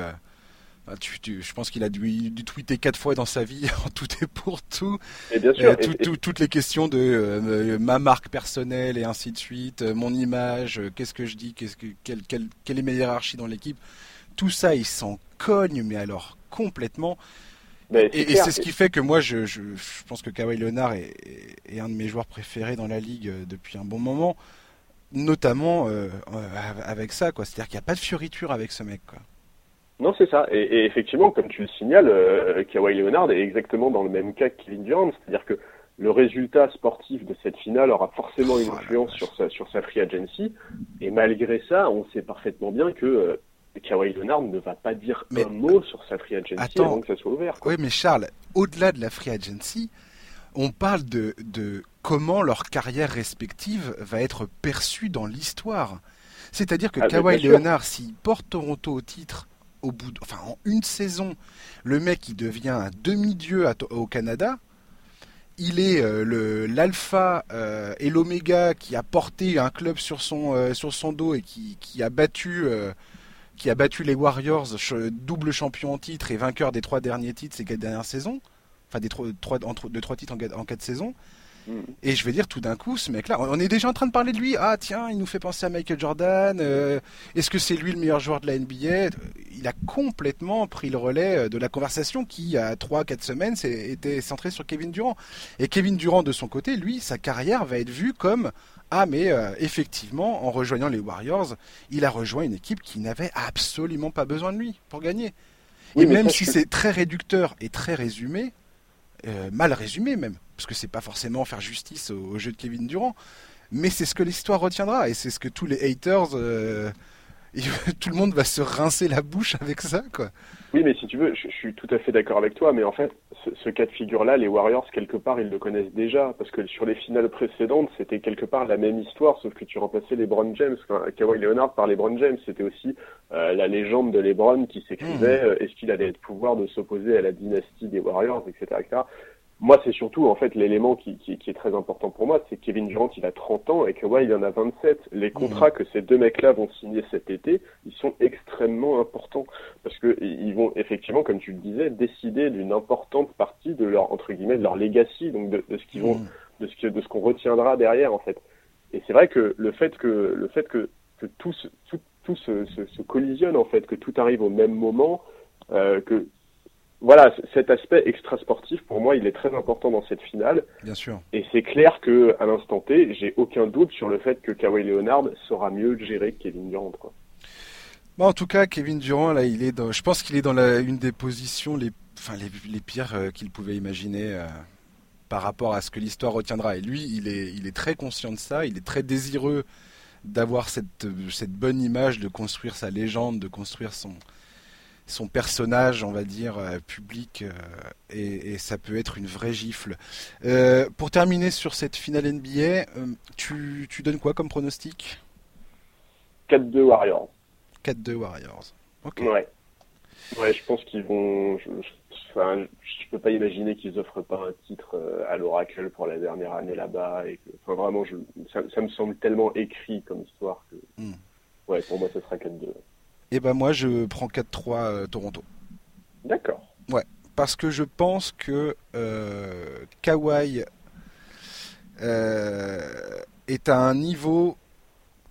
Bah, je pense qu'il a dû, tweeter quatre fois dans sa vie, en tout et pour tout. Et bien sûr. toutes les questions de euh, ma marque personnelle et ainsi de suite, euh, mon image, euh, qu'est-ce que je dis, qu'est-ce que, quelle, quelle, est ma hiérarchie dans l'équipe. Tout ça, il s'en cogne, mais alors complètement. et, c'est ce qui fait que moi, je, je, pense que Kawhi Leonard est, est, un de mes joueurs préférés dans la ligue depuis un bon moment, notamment avec ça, quoi. C'est-à-dire qu'il n'y a pas de fioriture avec ce mec, quoi. Non, c'est ça. Et, et, effectivement, comme tu le signales, euh, Kawhi Leonard est exactement dans le même cas que Kevin Durant, c'est-à-dire que le résultat sportif de cette finale aura forcément une influence sur sa, sur sa free agency. Et malgré ça, on sait parfaitement bien que euh, Kawhi Leonard ne va pas dire un mot sur sa free agency avant que ça soit ouvert. Oui, mais Charles, au-delà de la free agency, on parle de, de comment leur carrière respective va être perçue dans l'histoire. C'est-à-dire que ah, Kawhi Leonard, s'il porte Toronto au titre au bout, enfin en une saison, le mec il devient un demi-dieu au Canada. Il est euh, le l'alpha euh, et l'oméga qui a porté un club sur son euh, sur son dos et qui, qui a battu qui a battu les Warriors, double champion en titre et vainqueur des trois derniers titres ces quatre dernières saisons, enfin des trois, trois, de trois titres en, en quatre saisons. Mm. Et je vais dire tout d'un coup, ce mec-là, on est déjà en train de parler de lui. Ah tiens, il nous fait penser à Michael Jordan. Euh, est-ce que c'est lui le meilleur joueur de la NBA Il a complètement pris le relais euh, de la conversation qui, il y a 3-4 semaines, était centrée sur Kevin Durant. Et Kevin Durant, de son côté, lui, sa carrière va être vue comme ah mais euh, effectivement, en rejoignant les Warriors, il a rejoint une équipe qui n'avait absolument pas besoin de lui pour gagner. et même si c'est très réducteur et très résumé, mal résumé même, parce que c'est pas forcément faire justice au, jeu de Kevin Durant, mais c'est ce que l'histoire retiendra et c'est ce que tous les haters, euh, tout le monde va se rincer la bouche avec ça, quoi. Oui, mais si tu veux, je, suis tout à fait d'accord avec toi, mais en fait, ce, cas de figure-là, les Warriors, quelque part, ils le connaissent déjà, parce que sur les finales précédentes, c'était quelque part la même histoire, sauf que tu remplaçais les LeBron James, enfin, Kawhi Leonard par LeBron James, c'était aussi euh, la légende de LeBron qui s'écrivait, mmh. euh, est-ce qu'il allait être pouvoir de s'opposer à la dynastie des Warriors, etc., etc moi, c'est surtout en fait l'élément qui, qui, qui, est très important pour moi, c'est Kevin Durant, il a 30 ans et que ouais, il en a 27. Les contrats mmh. que ces deux mecs-là vont signer cet été, ils sont extrêmement importants parce que ils vont effectivement, comme tu le disais, décider d'une importante partie de leur entre guillemets de leur legacy, donc de, de ce qu'ils vont, mmh. de ce que de ce qu'on retiendra derrière en fait. Et c'est vrai que le fait que le fait que que tout se, tout, tout se, se, se collisionne en fait, que tout arrive au même moment, euh, que voilà, cet aspect extra-sportif, pour moi, il est très important dans cette finale. Bien sûr. Et c'est clair que, à l'instant T, j'ai aucun doute sur le fait que Kawhi Leonard saura mieux gérer que Kevin Durant, quoi. Bon, en tout cas, Kevin Durant, là, il est dans, je pense qu'il est dans la, une des positions les, enfin, les, les pires euh, qu'il pouvait imaginer euh, par rapport à ce que l'histoire retiendra. Et lui, il est, il est très conscient de ça, il est très désireux d'avoir cette, cette bonne image, de construire sa légende, de construire son, son personnage, on va dire, public, et, ça peut être une vraie gifle. pour terminer sur cette finale NBA, tu, tu donnes quoi comme pronostic? 4-2 Warriors. 4-2 Warriors. Ok. Ouais. Ouais, je pense qu'ils vont. Je, enfin, je peux pas imaginer qu'ils offrent pas un titre euh, à l'Oracle pour la dernière année là-bas. Et que, enfin, vraiment, je, ça, me semble tellement écrit comme histoire que. Hmm. Ouais, pour moi, ce sera 4-2. Et ben moi, je prends 4-3 euh, Toronto. D'accord. Ouais, parce que je pense que euh, Kawhi euh, est à un niveau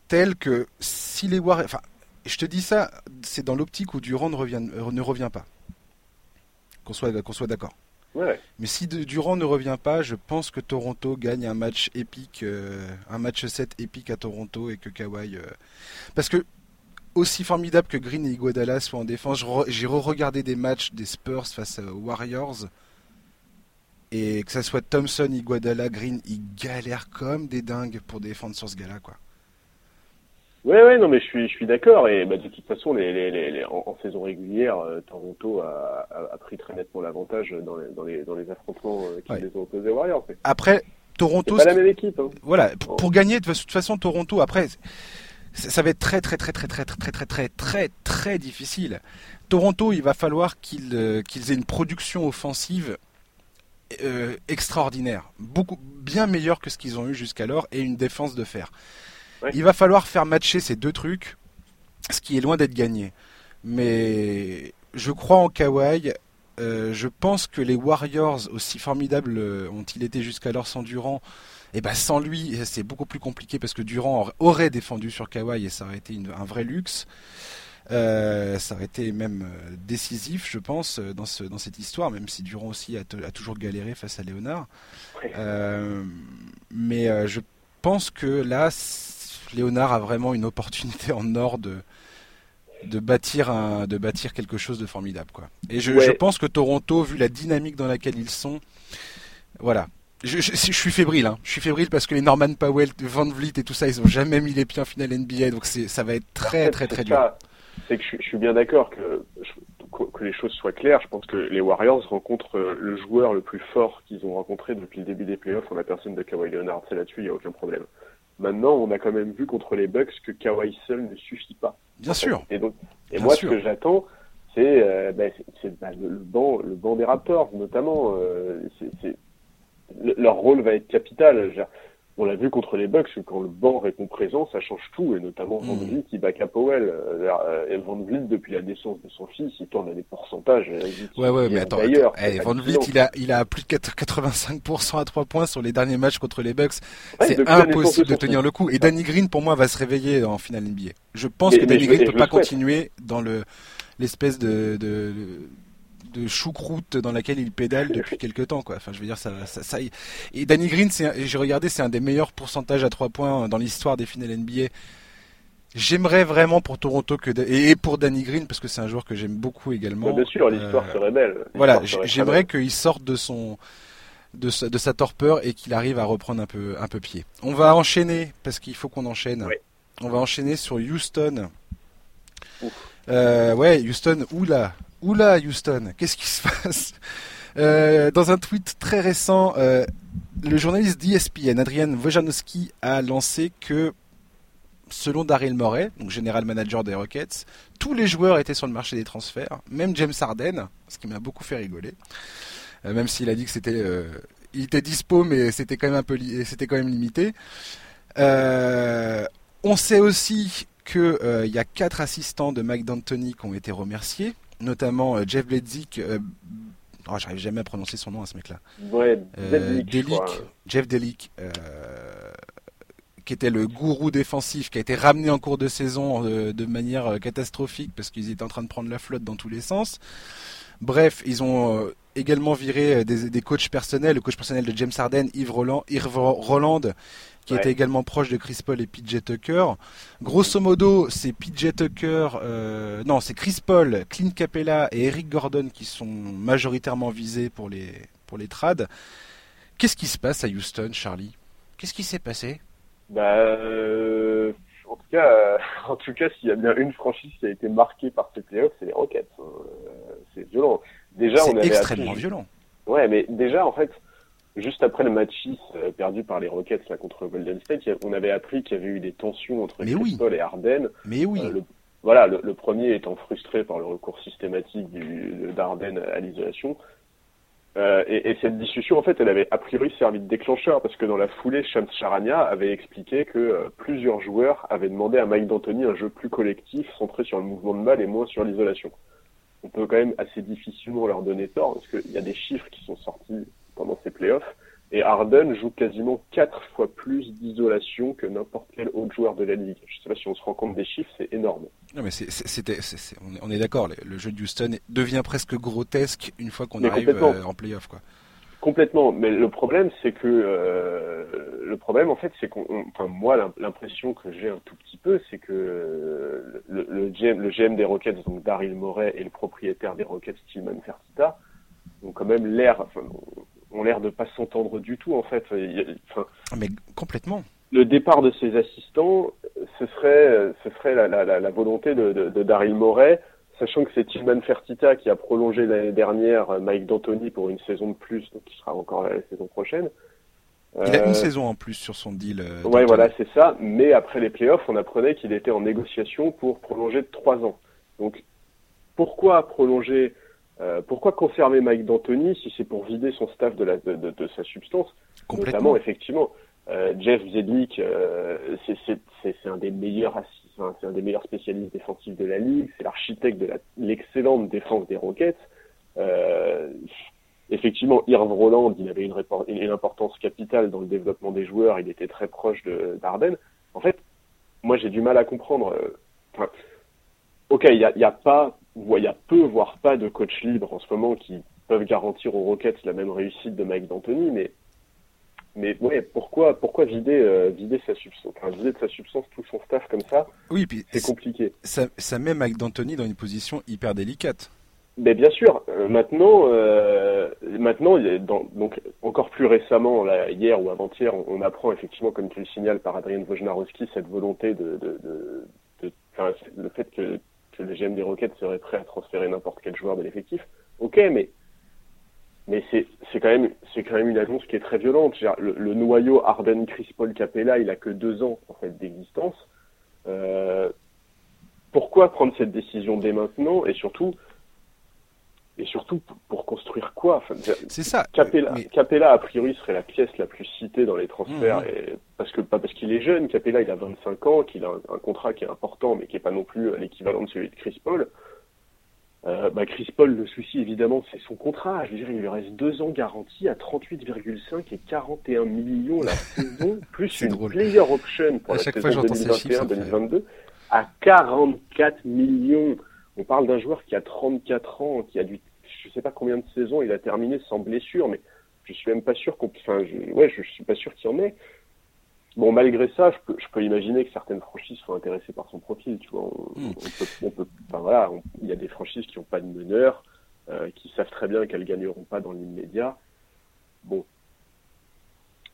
tel que si les Warriors, enfin, je te dis ça, c'est dans l'optique où Durant ne revient, ne revient pas. Qu'on soit, qu'on soit d'accord. Mais si Durant ne revient pas, je pense que Toronto gagne un match épique, euh, un match 7 épique à Toronto et que Kawhi. Euh, parce que aussi formidable que Green et Iguodala soient en défense, j'ai re-regardé des matchs des Spurs face aux Warriors et que ça soit Thompson, Iguodala, Green, ils galèrent comme des dingues pour défendre sur ce gars-là, quoi. Ouais, ouais, non, mais je suis, je suis d'accord. Et bah, de toute façon, les, les, les, en, saison régulière, euh, Toronto a, a, pris très nettement l'avantage dans les, dans les, dans les affrontements euh, qui les ont opposés aux Warriors. Après, Toronto. C'est pas la même équipe. Hein. Voilà, pour, gagner, de toute façon, Toronto, après, ça va être très, très, très, très, très, très, très, très, très, très, très difficile. Toronto, il va falloir qu'ils euh, qu'ils aient une production offensive euh, extraordinaire, beaucoup bien meilleure que ce qu'ils ont eu jusqu'alors, et une défense de fer. Il va falloir faire matcher ces deux trucs, ce qui est loin d'être gagné. Mais je crois en Kawhi. Euh, je pense que les Warriors, aussi formidables ont-ils été jusqu'alors sans Durant, et eh ben sans lui, c'est beaucoup plus compliqué parce que Durant aurait défendu sur Kawhi et ça aurait été un vrai luxe. Euh, ça aurait été même décisif, je pense, dans, ce, dans cette histoire, même si Durant aussi a, a toujours galéré face à Léonard. mais je pense que là, Léonard a vraiment une opportunité en or de, de, bâtir, un, de bâtir quelque chose de formidable. Quoi. Et je, je, pense que Toronto, vu la dynamique dans laquelle ils sont, voilà. Je, je, suis fébrile, hein. je suis fébrile parce que les Norman Powell, Van Vliet et tout ça, ils ont jamais mis les pieds en finale NBA, donc ça va être très très très, dur. C'est que je, suis bien d'accord que, que les choses soient claires. Je pense que les Warriors rencontrent le joueur le plus fort qu'ils ont rencontré depuis le début des playoffs en la personne de Kawhi Leonard. C'est là-dessus, il n'y a aucun problème. Maintenant, on a quand même vu contre les Bucks que Kawhi seul ne suffit pas. Bien sûr. Et donc, et moi, ce que j'attends, c'est euh, ben, ben, le, le, banc, le banc des Raptors, notamment. Euh, c'est, leur rôle va être capital on l'a vu contre les Bucks, quand le banc répond présent, ça change tout, et notamment Van mm. Vliet qui bat Powell. Euh, et Van Vliet, depuis la naissance de son fils, il tourne à des pourcentages. Euh, ouais, ouais, mais attends, attends. Eh, Van Vliet, il a, il a plus de 85% à 3 points sur les derniers matchs contre les Bucks. c'est impossible de, tenir le coup. Et Danny Green, pour moi, va se réveiller en finale NBA. Je pense que Danny Green ne peut pas continuer dans le l'espèce de, de de choucroute dans laquelle il pédale depuis quelques temps quoi. Enfin je veux dire ça ça, et Danny Green j'ai regardé c'est un des meilleurs pourcentages à 3 points dans l'histoire des finales NBA. J'aimerais vraiment pour Toronto que et pour Danny Green parce que c'est un joueur que j'aime beaucoup également. bien sûr, l'histoire euh, serait belle. Voilà, j'aimerais qu'il sorte de son de sa, de sa torpeur et qu'il arrive à reprendre un peu un peu pied. On va enchaîner parce qu'il faut qu'on enchaîne. On va enchaîner sur Houston. Euh, ouais, Houston, oula, Oula, Houston, qu'est-ce qui se passe? Euh, Dans un tweet très récent, euh, le journaliste d'ESPN, Adrian Wojnarowski, a lancé que, selon Daryl Morey, donc général manager des Rockets, tous les joueurs étaient sur le marché des transferts, même James Harden, ce qui m'a beaucoup fait rigoler, euh, même s'il a dit que c'était, il était dispo, mais c'était quand même un peu, c'était quand même limité. on sait aussi qu'il y a quatre assistants de Mike D'Antoni qui ont été remerciés notamment euh, Jeff Bledzik. Euh, oh, J'arrive jamais à prononcer son nom à ce mec-là. Ouais, euh, Jeff Delic, qui était le gourou défensif, qui a été ramené en cours de saison de manière catastrophique parce qu'ils étaient en train de prendre la flotte dans tous les sens. Bref, ils ont également viré des, des, coachs personnels, le coach personnel de James Harden, Yves Roland, Yves Roland qui était également proche de Chris Paul et PJ Tucker. Grosso modo, c'est PJ Tucker, euh, non, c'est Chris Paul, Clint Capella et Eric Gordon qui sont majoritairement visés pour les, pour les trades. Qu'est-ce qui se passe à Houston, Charlie? Qu'est-ce qui s'est passé? Bah, euh, cas, en tout cas, s'il y a bien une franchise qui a été marquée par ces playoffs, c'est les Rockets. c'est violent. Déjà, on avait extrêmement violent. Ouais, mais déjà, en fait, juste après le match 6 perdu par les Rockets là, contre Golden State, on avait appris qu'il y avait eu des tensions entre Chris Paul et Harden. Mais oui. voilà, le, premier étant frustré par le recours systématique d'Arden à l'isolation. Euh, et, cette discussion, en fait, elle avait a priori servi de déclencheur parce que dans la foulée, Shams Charania avait expliqué que euh, plusieurs joueurs avaient demandé à Mike D'Antoni un jeu plus collectif, centré sur le mouvement de balle et moins sur l'isolation. On peut quand même assez difficilement leur donner tort parce qu'il y a des chiffres qui sont sortis pendant ces playoffs et Harden joue quasiment quatre fois plus d'isolation que n'importe quel autre joueur de la ligue. Je sais pas si on se rend compte des chiffres, c'est énorme. Non mais on est d'accord, le jeu de Houston devient presque grotesque une fois qu'on arrive euh, en playoff, quoi. Complètement, mais le problème c'est que euh, le problème en fait c'est qu'on, enfin moi l'impression que j'ai un tout petit peu c'est que euh, le, le, GM, le GM des Rockets donc Daryl Morey et le propriétaire des Rockets Tillman Fertitta ont quand même l'air, enfin, ont l'air de pas s'entendre du tout en fait. Enfin, mais complètement. Le départ de ses assistants, ce serait, ce serait la, la, la volonté de, de, de Daryl Morey, sachant que c'est Tillman Fertitta qui a prolongé l'année dernière Mike D'Antoni pour une saison de plus, donc qui sera encore la saison prochaine. Il a une euh, saison en plus sur son deal. Euh, ouais, voilà, c'est ça. Mais après les playoffs, on apprenait qu'il était en négociation pour prolonger de trois ans. Donc, pourquoi prolonger euh, pourquoi conserver Mike D'Antoni si c'est pour vider son staff de, la, de, de, de sa substance? Notamment, effectivement, euh, Jeff Zedlik, euh, c'est un des meilleurs c'est un des meilleurs spécialistes défensifs de la ligue, c'est l'architecte de l'excellente défense des Rockets. Euh, effectivement, Irv Roland, il avait une, une, importance capitale dans le développement des joueurs, il était très proche d'Arden. En fait, moi j'ai du mal à comprendre. Euh, enfin, ok, il n'y a, y a pas il y a peu, voire pas de coach libre en ce moment qui peuvent garantir aux Rockets la même réussite de Mike D'Antoni, mais mais ouais, pourquoi pourquoi vider euh, vider sa substance, enfin, vider de sa substance tout son staff comme ça Oui, puis c'est compliqué. Ça, ça met Mike D'Antoni dans une position hyper délicate. Mais bien sûr, euh, maintenant, euh, maintenant, donc encore plus récemment, là, hier ou avant-hier, on, apprend effectivement, comme tu le signales par Adrien Wojnarowski, cette volonté de, de, de, de le fait que le GM des Rockets serait prêt à transférer n'importe quel joueur de l'effectif. Ok, mais mais c'est quand même c'est quand même une annonce qui est très violente. Le, le, noyau Arden, Chris Paul, Capella, il a que deux ans en fait d'existence. Euh, pourquoi prendre cette décision dès maintenant? Et surtout et surtout pour construire quoi C'est ça. Capella, Capella, a priori, serait la pièce la plus citée dans les transferts, mmh. et parce que pas parce qu'il est jeune. Capella, il a 25 ans, qu'il a un, contrat qui est important, mais qui est pas non plus l'équivalent de celui de Chris Paul. Euh, bah Chris Paul, le souci évidemment, c'est son contrat. Je veux dire, il lui reste deux ans garantis à 38,5 et 41 millions la saison, plus une player option pour la saison 2021-2022 à 44 millions. On parle d'un joueur qui a 34 ans, qui a du je sais pas combien de saisons il a terminé sans blessure, mais je suis même pas sûr qu'on, enfin, je, ouais, je, suis pas sûr qu'il y en ait. Bon, malgré ça, je peux, je peux imaginer que certaines franchises soient intéressées par son profil, tu vois. On, hmm. peut, on peut, enfin voilà, il y a des franchises qui n'ont pas de meneur, euh, qui savent très bien qu'elles gagneront pas dans l'immédiat. Bon.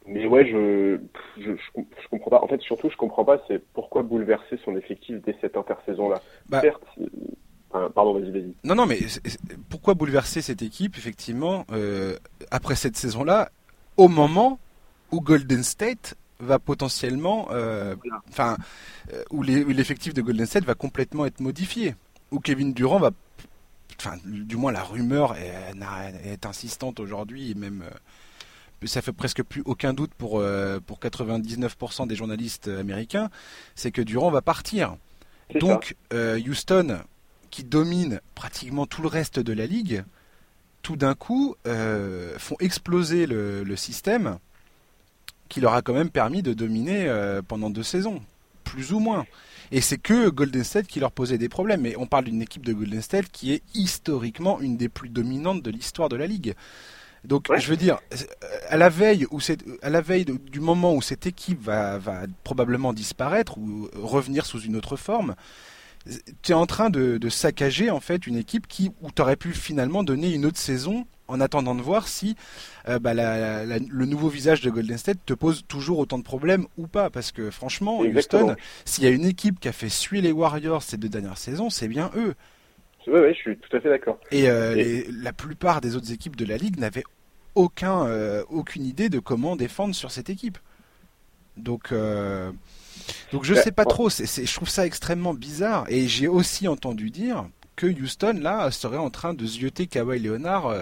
Mais ouais, je, je, je, comprends pas. En fait, surtout, je comprends pas, c'est pourquoi bouleverser son effectif dès cette intersaison-là. Bah, Certes, pardon, vas-y, vas-y. Non, non, mais pourquoi bouleverser cette équipe, effectivement, euh, après cette saison-là, au moment où Golden State va potentiellement, euh, enfin, euh, où l'effectif de Golden State va complètement être modifié, où Kevin Durant va, enfin, du moins la rumeur est, insistante aujourd'hui, et même ça fait presque plus aucun doute pour, pour 99% des journalistes américains, c'est que Durant va partir. Donc Houston qui dominent pratiquement tout le reste de la ligue, tout d'un coup euh, font exploser le, système qui leur a quand même permis de dominer euh, pendant deux saisons, plus ou moins. Et c'est que Golden State qui leur posait des problèmes. Mais on parle d'une équipe de Golden State qui est historiquement une des plus dominantes de l'histoire de la ligue. Donc, je veux dire, à la veille où à la veille du moment où cette équipe va, va probablement disparaître ou revenir sous une autre forme, tu es en train de, saccager en fait une équipe qui où tu aurais pu finalement donner une autre saison en attendant de voir si euh, bah, le nouveau visage de Golden State te pose toujours autant de problèmes ou pas. Parce que franchement, Houston, s'il y a une équipe qui a fait suer les Warriors ces deux dernières saisons, c'est bien eux. Oui, oui, je suis tout à fait d'accord. Et, euh, la plupart des autres équipes de la ligue n'avaient aucun, euh, aucune idée de comment défendre sur cette équipe. Donc, donc je sais pas trop. Je trouve ça extrêmement bizarre. Et j'ai aussi entendu dire que Houston là serait en train de zioter Kawhi Leonard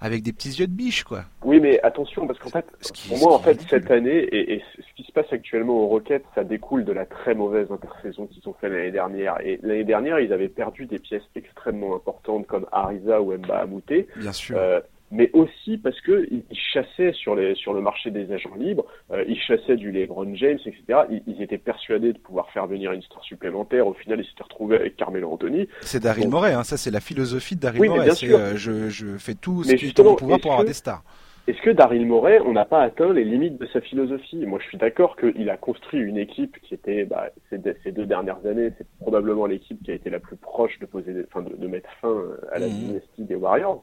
avec des petits yeux de biche, quoi. Oui, mais attention, parce qu'en fait, pour moi, en fait, cette année, et, ce qui se passe actuellement aux Rockets, ça découle de la très mauvaise intersaison qu'ils ont fait l'année dernière. Et l'année dernière, ils avaient perdu des pièces extrêmement importantes comme Ariza ou Mba Amouté. Bien sûr. Euh, mais aussi parce que ils chassaient sur les sur le marché des agents libres, euh, ils chassaient du LeBron James, etc. Ils, étaient persuadés de pouvoir faire venir une star supplémentaire. Au final, ils s'étaient retrouvés avec Carmelo Anthony. C'est Daryl Morey, hein, ça c'est la philosophie de Daryl Morey. Euh, je, je fais tout ce qui est en pouvoir pour avoir des stars. Est-ce que Daryl Morey, on n'a pas atteint les limites de sa philosophie? Moi, je suis d'accord qu'il a construit une équipe qui était, bah, ces, deux dernières années, c'est probablement l'équipe qui a été la plus proche de poser, enfin, de, mettre fin à la mmh. dynastie des Warriors.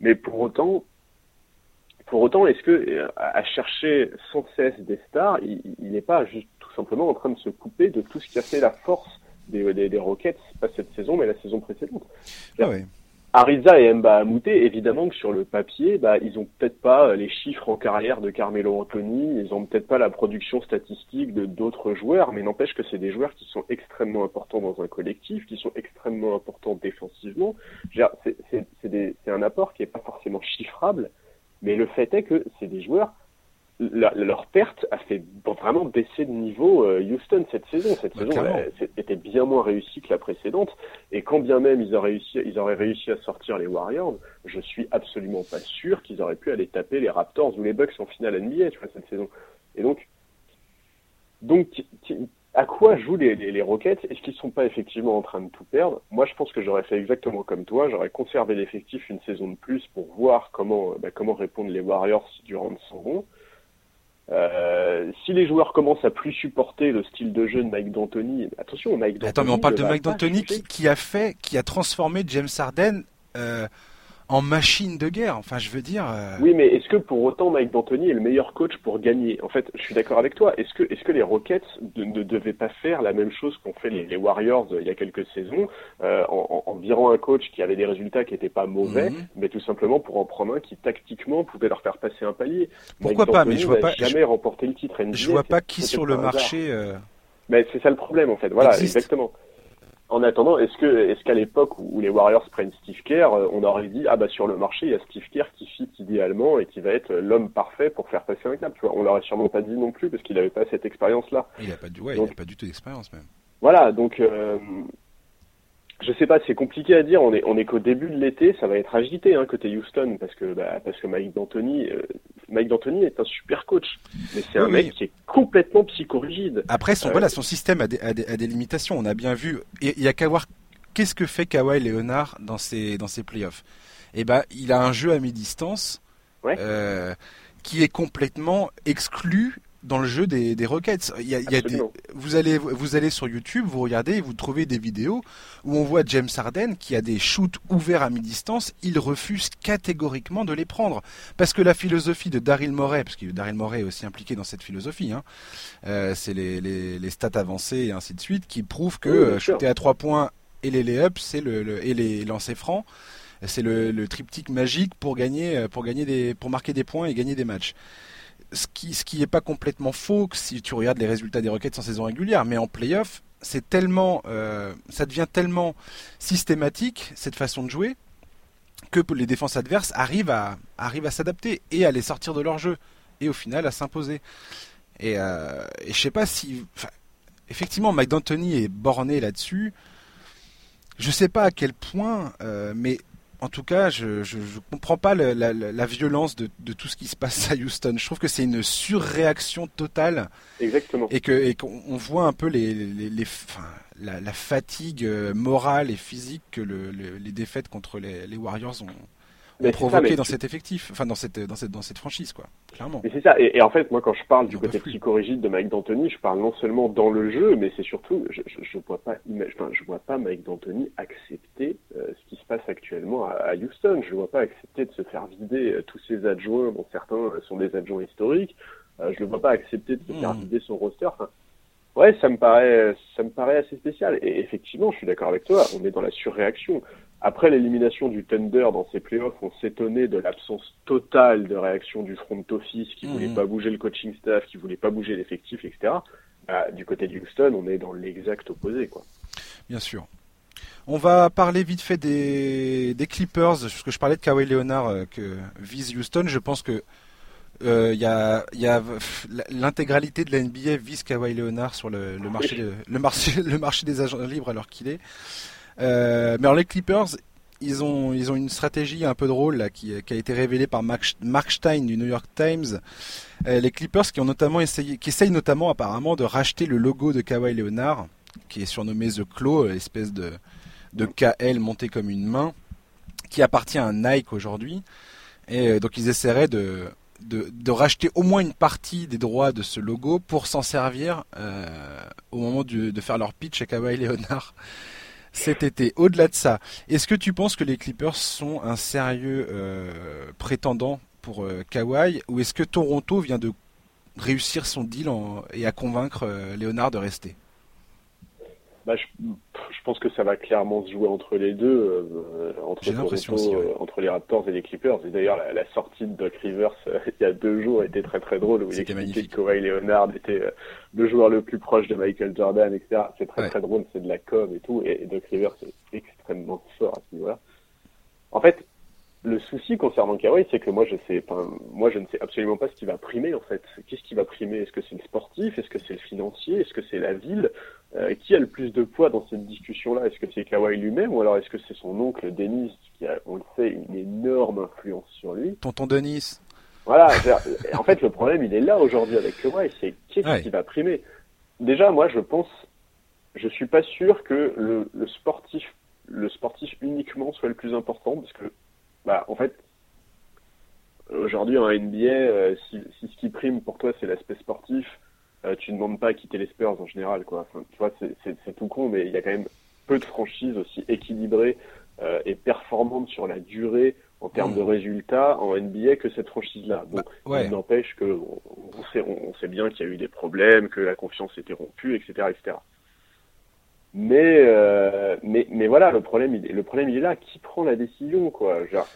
Mais pour autant, pour autant, est-ce que euh, à chercher sans cesse des stars, il n'est pas juste tout simplement en train de se couper de tout ce qui a fait la force des, des, Rockets, pas cette saison, mais la saison précédente ah ouais. Ariza et Mba Amouté, évidemment que sur le papier, bah, ils ont peut-être pas les chiffres en carrière de Carmelo Anthony, ils ont peut-être pas la production statistique de d'autres joueurs, mais n'empêche que c'est des joueurs qui sont extrêmement importants dans un collectif, qui sont extrêmement importants défensivement. C'est un apport qui est pas forcément chiffrable, mais le fait est que c'est des joueurs leur perte a fait vraiment baisser de niveau euh, Houston cette saison. Cette bah, saison était bien moins réussie que la précédente. Et quand bien même ils auraient réussi, ils auraient réussi à sortir les Warriors, je suis absolument pas sûr qu'ils auraient pu aller taper les Raptors ou les Bucks en finale NBA, tu vois, cette saison. Et donc, donc, à quoi jouent les, les, Rockets? Est-ce qu'ils sont pas effectivement en train de tout perdre? Moi, je pense que j'aurais fait exactement comme toi. J'aurais conservé l'effectif une saison de plus pour voir comment, bah, comment répondent les Warriors Durant s'en vont. Euh, si les joueurs commencent à plus supporter le style de jeu de Mike D'Antoni, attention, Mike D'Antoni. Attends, mais on parle de Mike D'Antoni qui, qui, a fait, qui a transformé James Harden euh, en machine de guerre. Enfin, je veux dire. Euh, oui, mais est-ce que pour autant Mike D'Antoni est le meilleur coach pour gagner? En fait, je suis d'accord avec toi. Est-ce que, est-ce que les Rockets ne devaient pas faire la même chose qu'ont fait les, Warriors il y a quelques saisons, euh, en, en, virant un coach qui avait des résultats qui n'étaient pas mauvais, mhm. mais tout simplement pour en prendre un qui tactiquement pouvait leur faire passer un palier? Pourquoi pas Mais je vois pas. Jamais remporté le titre. NBA, je vois pas qui sur le marché. Euh, mais c'est ça le problème en fait. Voilà, exactement. En attendant, est-ce que est-ce qu'à l'époque où les Warriors prennent Steve Kerr, euh, on aurait dit ah bah sur le marché il y a Steve Kerr qui fit idéalement et qui va être l'homme parfait pour faire passer un cap. Tu vois, on l'aurait sûrement pas dit non plus parce qu'il n'avait pas cette expérience-là. Il a pas du, ouais, il a pas du tout d'expérience même. Voilà, donc euh, je sais pas, c'est compliqué à dire. On est on est qu'au début de l'été, ça va être agité hein, côté Houston parce que bah, parce que Mike D'Antoni, euh, Mike D'Antoni est un super coach, mais c'est un mec qui est complètement psychorigide. Après, son, euh, voilà, son système a des, a, des, limitations. On a bien vu. Il y a qu'à voir qu'est-ce que fait Kawhi Leonard dans ses, dans ses playoffs? Eh ben, il a un jeu à mi-distance euh, qui est complètement exclu dans le jeu des, des Rockets. Il y a, des, vous, allez, vous allez sur YouTube, vous regardez et vous trouvez des vidéos où on voit James Harden qui a des shoots ouverts à mi-distance. Il refuse catégoriquement de les prendre. Parce que la philosophie de Daryl Morey, parce que Daryl Morey est aussi impliqué dans cette philosophie, hein, euh, c'est les, les, les, stats avancées et ainsi de suite qui prouvent que euh, shooter à trois points et les lay-ups c'est le, et les lancers francs c'est le, le, triptyque magique pour gagner, euh, pour gagner des, pour marquer des points et gagner des matchs ce qui ce qui est pas complètement faux si tu regardes les résultats des Rockets en saison régulière, mais en playoff, c'est tellement, euh, ça devient tellement systématique cette façon de jouer que les défenses adverses arrivent à s'adapter et à les sortir de leur jeu et au final à s'imposer. Et, euh, et je sais pas si, effectivement, Mike est borné là-dessus. Je sais pas à quel point, euh, mais en tout cas, je ne comprends pas la, violence de, tout ce qui se passe à Houston. Je trouve que c'est une surréaction totale. Exactement. Et que qu'on voit un peu les, les, la, fatigue euh, morale et physique que les défaites contre les, Warriors ont, provoqué dans cet effectif, enfin dans cette dans cette dans cette franchise quoi, clairement. Mais c'est ça. Et, en fait, moi, quand je parle du côté psychorigide de Mike D'Antoni, je parle non seulement dans le jeu, mais c'est surtout, je, je, vois pas, enfin, je vois pas Mike D'Antoni accepter euh, ce qui se passe actuellement à, Houston. Je vois pas accepter de se faire vider euh, tous ses adjoints, dont certains euh, sont des adjoints historiques. je le vois pas accepter de se faire hmm. vider son roster. Enfin, ouais, ça me paraît, ça me paraît assez spécial. Et effectivement, je suis d'accord avec toi. On est dans la surréaction. Après l'élimination du Thunder dans ces playoffs, on s'étonnait de l'absence totale de réaction du front office qui voulait mhm. pas bouger le coaching staff, qui voulait pas bouger l'effectif, etc. Bah, du côté de Houston, on est dans l'exact opposé, quoi. Bien sûr. On va parler vite fait des, des Clippers, parce que je parlais de Kawhi Leonard euh, que vise Houston. Je pense que euh, il y a, y a l'intégralité de la NBA vise Kawhi Leonard sur le, marché, le marché, des agents libres alors qu'il est. Euh, mais alors les Clippers, ils ont, ils ont une stratégie un peu drôle là, qui, a été révélée par Mark Stein du New York Times. Euh, les Clippers qui ont notamment essayé, qui essayent notamment apparemment de racheter le logo de Kawhi Leonard, qui est surnommé The Claw, l'espèce de, de KL monté comme une main, qui appartient à Nike aujourd'hui. Et euh, donc ils essaieraient de, de, racheter au moins une partie des droits de ce logo pour s'en servir euh, au moment de faire leur pitch à Kawhi Leonard cet été. Au-delà de ça, est-ce que tu penses que les Clippers sont un sérieux euh, prétendant pour euh, Kawhi ou est-ce que Toronto vient de réussir son deal et à convaincre Léonard de rester? Bah, je, je, pense que ça va clairement se jouer entre les deux, euh, entre, euh, entre les Raptors et les Clippers. Et d'ailleurs, la, sortie de Doc Rivers euh, il y a deux jours était très très drôle, où il expliquait que Kawhi Leonard était le joueur le plus proche de Michael Jordan, etc. C'est très très drôle, c'est de la com et tout, et, et Doc Rivers est extrêmement fort à ce niveau-là. En fait, le souci concernant Kawhi, c'est que moi je sais, enfin, moi je ne sais absolument pas ce qui va primer en fait. Qu'est-ce qui va primer? Est-ce que c'est le sportif? Est-ce que c'est le financier? Est-ce que c'est la ville? Euh, Qui a le plus de poids dans cette discussion-là? Est-ce que c'est Kawhi lui-même? Ou alors est-ce que c'est son oncle Denis qui a, on le sait, une énorme influence sur lui? Tonton Denis. Voilà. en fait, le problème il est là aujourd'hui avec Kawhi, c'est qu'est-ce qui va primer? Déjà, moi je pense, je suis pas sûr que le, le sportif, le sportif uniquement soit le plus important parce que bah, en fait, aujourd'hui en NBA, euh, si, si, ce qui prime pour toi c'est l'aspect sportif, euh, tu ne demandes pas à quitter les Spurs en général, quoi. Enfin, tu vois, c'est tout con, mais il y a quand même peu de franchises aussi équilibrées euh, et performantes sur la durée en termes de mmh. résultats en NBA que cette franchise-là. Bon, bah, il n'empêche que on, sait, on, sait bien qu'il y a eu des problèmes, que la confiance était rompue, etc., etc. Mais, euh, mais, mais voilà, le problème, il, le problème, il est là. Qui prend la décision, quoi Genre,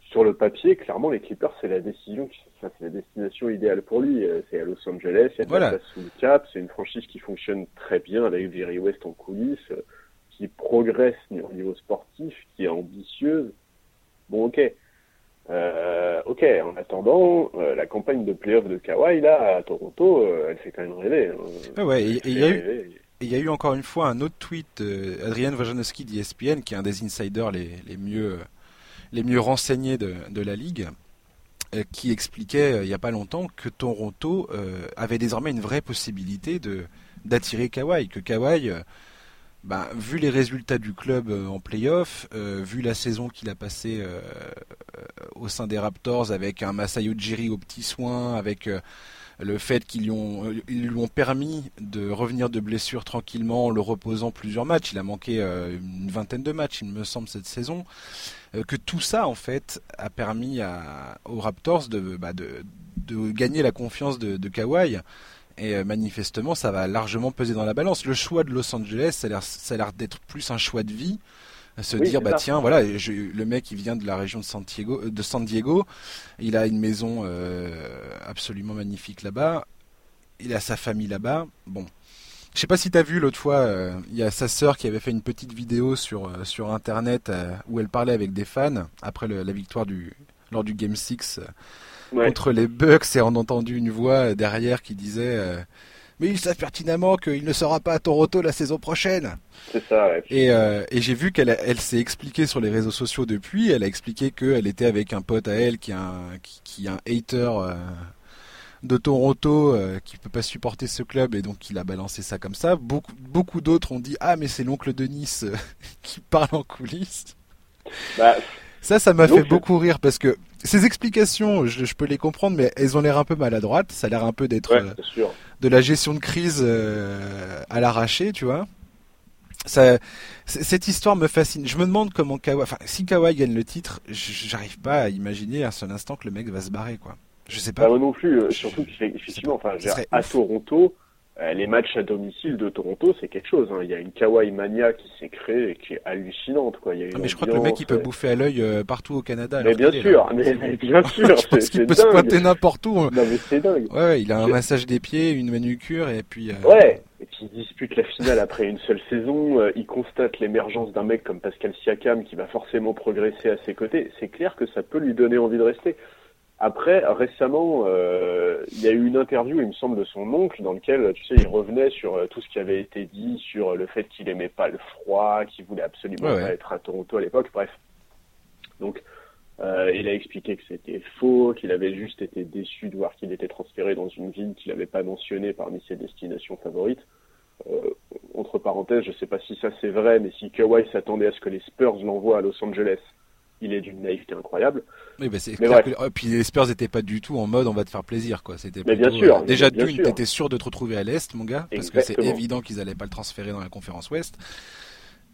Sur le papier, clairement, les Clippers, c'est la décision, c'est la destination idéale pour lui. Euh, c'est à Los Angeles, il y a voilà. place sous le cap. C'est une franchise qui fonctionne très bien avec Jerry West en coulisses, euh, qui progresse au niveau sportif, qui est ambitieuse. Bon, ok. Euh, ok, en attendant, euh, la campagne de playoff de Kawhi, là, à Toronto, elle fait quand même rêver. Hein. Ah ouais, il y, a eu, il y a eu encore une fois un autre tweet d'Adrian Wojnarowski d'ESPN, qui est un des insiders les, les, mieux, les mieux renseignés de, de la ligue, euh, qui expliquait euh, il n'y a pas longtemps que Toronto euh, avait désormais une vraie possibilité de d'attirer Kawhi, que Kawhi, bah, vu les résultats du club en playoff, vu la saison qu'il a passée au sein des Raptors avec un Masayo Ujiri au petit soin, avec le fait qu'ils lui, ont, lui ont permis de revenir de blessure tranquillement en le reposant plusieurs matchs. Il a manqué euh, une vingtaine de matchs, il me semble, cette saison. Euh, que tout ça, en fait, a permis aux Raptors de, bah, de, gagner la confiance de, de Kawhi. Et euh, manifestement, ça va largement peser dans la balance. Le choix de Los Angeles, ça a l'air d'être plus un choix de vie se dire bah tiens voilà le mec il vient de la région de San Diego, de San Diego. Il a une maison euh, absolument magnifique là-bas. Il a sa famille là-bas. Bon. Je sais pas si tu as vu l'autre fois euh, il y a sa sœur qui avait fait une petite vidéo sur euh, sur internet où elle parlait avec des fans après la victoire du lors du game 6 contre les Bucks. Et on a entendu une voix derrière qui disait mais ils savent pertinemment qu'il ne sera pas à Toronto la saison prochaine. C'est ça, ouais. Et, euh, et j'ai vu qu'elle elle, s'est expliquée sur les réseaux sociaux depuis. Elle a expliqué qu'elle était avec un pote à elle qui est un, qui, qui un hater euh, de Toronto euh, qui peut pas supporter ce club et donc il a balancé ça comme ça. Beaucoup, beaucoup d'autres ont dit Ah, mais c'est l'oncle de Nice qui parle en coulisses. Bah, Ça, ça m'a fait beaucoup rire parce que ces explications, je, peux les comprendre, mais elles ont l'air un peu maladroites. Ça a l'air un peu d'être euh, de la gestion de crise euh, à l'arraché, tu vois. Ça, cette histoire me fascine. Je me demande comment Kawhi, enfin, si Kawhi gagne le titre, j'arrive pas à imaginer un seul instant que le mec va se barrer, quoi. Je sais pas. Bah, moi non plus, euh, surtout qu'effectivement, enfin, à Toronto, euh, les matchs à domicile de Toronto, c'est quelque chose. Hein. Il y a une kawaii mania qui s'est créée et qui est hallucinante. Quoi. Il y a ah, mais je crois que le mec, il peut bouffer à l'œil euh, partout au Canada. Mais bien sûr, mais, bien sûr. Parce qu'il peut se pointer n'importe où. Hein. Non, mais c'est dingue. Ouais, il a un massage des pieds, une manucure et puis. Euh... Ouais. Et puis il dispute la finale après une seule saison. Euh, il constate l'émergence d'un mec comme Pascal Siakam qui va forcément progresser à ses côtés. C'est clair que ça peut lui donner envie de rester. Après, récemment, euh, il y a eu une interview, il me semble, de son oncle, dans lequel, tu sais, il revenait sur euh, tout ce qui avait été dit, sur le fait qu'il aimait pas le froid, qu'il voulait absolument pas être à Toronto à l'époque, bref. Donc, euh, il a expliqué que c'était faux, qu'il avait juste été déçu de voir qu'il était transféré dans une ville qu'il n'avait pas mentionnée parmi ses destinations favorites. Euh, entre parenthèses, je sais pas si ça c'est vrai, mais si Kawhi s'attendait à ce que les Spurs l'envoient à Los Angeles, il est d'une naïveté incroyable. Oui, bah c'est clair que... Oh, puis les Spurs n'étaient pas du tout en mode on va te faire plaisir quoi. C'était bien sûr. Euh, déjà d'une, t'étais sûr de te retrouver à l'est, mon gars, parce que c'est évident qu'ils allaient pas le transférer dans la conférence Ouest.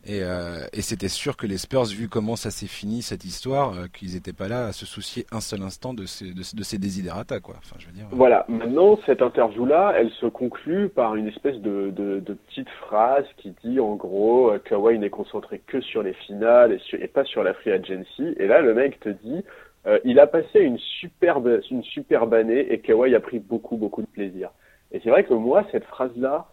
Et, euh, et c'était sûr que les Spurs, vu comment ça s'est fini cette histoire, euh, qu'ils n'étaient pas là à se soucier un seul instant de ces, de, quoi. Enfin, je veux dire. Voilà. Maintenant, cette interview-là, elle se conclut par une espèce de, petite phrase qui dit, en gros, euh, Kawhi n'est concentré que sur les finales et, et, pas sur la free agency. Et là, le mec te dit, euh, il a passé une superbe, une superbe année et Kawhi a pris beaucoup, beaucoup de plaisir. Et c'est vrai que moi, cette phrase-là,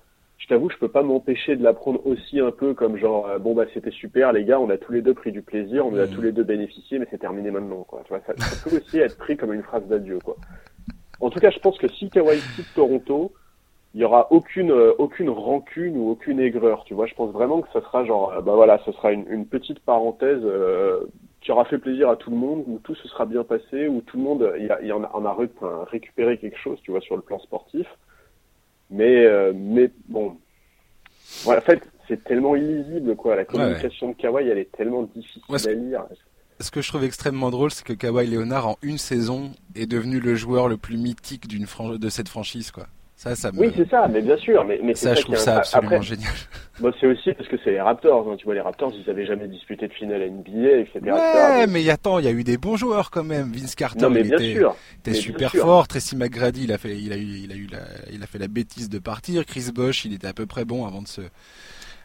t'avoue, je peux pas m'empêcher de la prendre aussi un peu comme genre euh, bon bah c'était super les gars, on a tous les deux pris du plaisir, on a mm. tous les deux bénéficié, mais c'est terminé maintenant quoi. Tu vois, ça, peut aussi être pris comme une phrase d'adieu quoi. En tout cas, je pense que si Kawhi quitte Toronto, il y aura aucune euh, aucune rancune ou aucune aigreur. Tu vois, je pense vraiment que ça sera genre euh, bah voilà, ce sera une, une petite parenthèse qui aura fait plaisir à tout le monde, où tout se sera bien passé, où tout le monde il, a, en a, en a récupéré quelque chose, tu vois, sur le plan sportif. Mais, euh, mais bon, voilà, en fait, c'est tellement illisible, quoi. La communication de Kawhi, elle est tellement difficile à lire. Ce que je trouve extrêmement drôle, c'est que Kawhi Leonard, en une saison, est devenu le joueur le plus mythique d'une de cette franchise, quoi. Ça, ça Oui, c'est ça, mais bien sûr. Mais, mais ça, je trouve ça absolument génial. Bon, c'est aussi parce que c'est les Raptors. Hein. Tu vois, les Raptors, ils avaient jamais disputé de finale NBA, etc. Ouais, mais il attends, il y a eu des bons joueurs quand même. Vince Carter, non, mais bien était, sûr. était super fort. Tracy McGrady, il a fait, il a eu, il a eu la, il a fait la bêtise de partir. Chris Bosh, il était à peu près bon avant de se,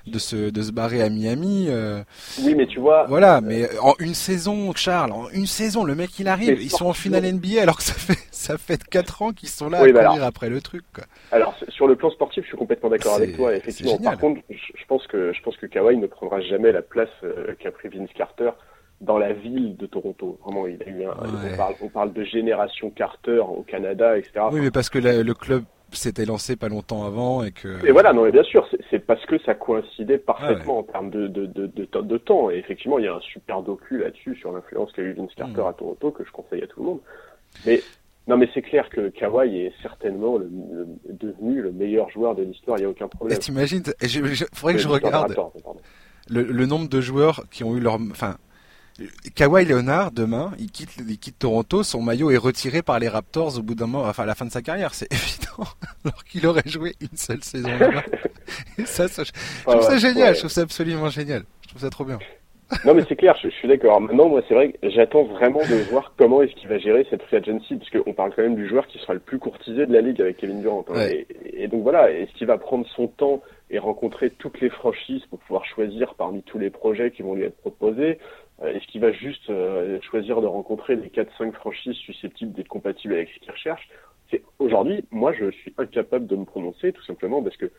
de se, de se barrer à Miami. Euh... Oui, mais tu vois. Voilà, mais en une saison, Charles, en une saison, le mec il arrive, ils sont en finale NBA alors que ça fait ça fait 4 ans qu'ils sont là à bah courir après le truc. Quoi. Alors sur le plan sportif, je suis complètement d'accord avec toi. Effectivement, par contre, je pense que je pense que Kawhi ne prendra jamais la place euh, qu'a pris Vince Carter dans la ville de Toronto. Vraiment, il a eu un, on, parle, on, parle, de génération Carter au Canada, etc. Oui, mais parce que le club s'était lancé pas longtemps avant et que. Et voilà, non, mais bien sûr, parce que ça coïncidait parfaitement en termes de, de, de, de, temps. Et effectivement, il y a un super docu là-dessus sur l'influence qu'a eu Vince Carter hmm. à Toronto que je conseille à tout le monde. Mais non, mais c'est clair que Kawhi est certainement le, devenu le meilleur joueur de l'histoire. Il n'y a aucun problème. T'imagines Il faudrait que je regarde le, le, nombre de joueurs qui ont eu leur, enfin, Kawhi Leonard, demain, il quitte, il quitte Toronto, son maillot est retiré par les Raptors au bout d'un moment, enfin à la fin de sa carrière, c'est évident, alors qu'il aurait joué une seule saison là-bas. ça, ça, je, trouve ça génial, je trouve ça absolument génial, je trouve ça trop bien. non mais c'est clair, je, suis d'accord. Maintenant, moi, c'est vrai que j'attends vraiment de voir comment est-ce qu'il va gérer cette free agency, parce qu'on parle quand même du joueur qui sera le plus courtisé de la ligue avec Kevin Durant. Hein. Et, et, donc voilà, est-ce qu'il va prendre son temps et rencontrer toutes les franchises pour pouvoir choisir parmi tous les projets qui vont lui être proposés? Est-ce qu'il va juste euh, choisir de rencontrer les 4-5 franchises susceptibles d'être compatibles avec ce qu'il recherche? Aujourd'hui, moi, je suis incapable de me prononcer, tout simplement parce que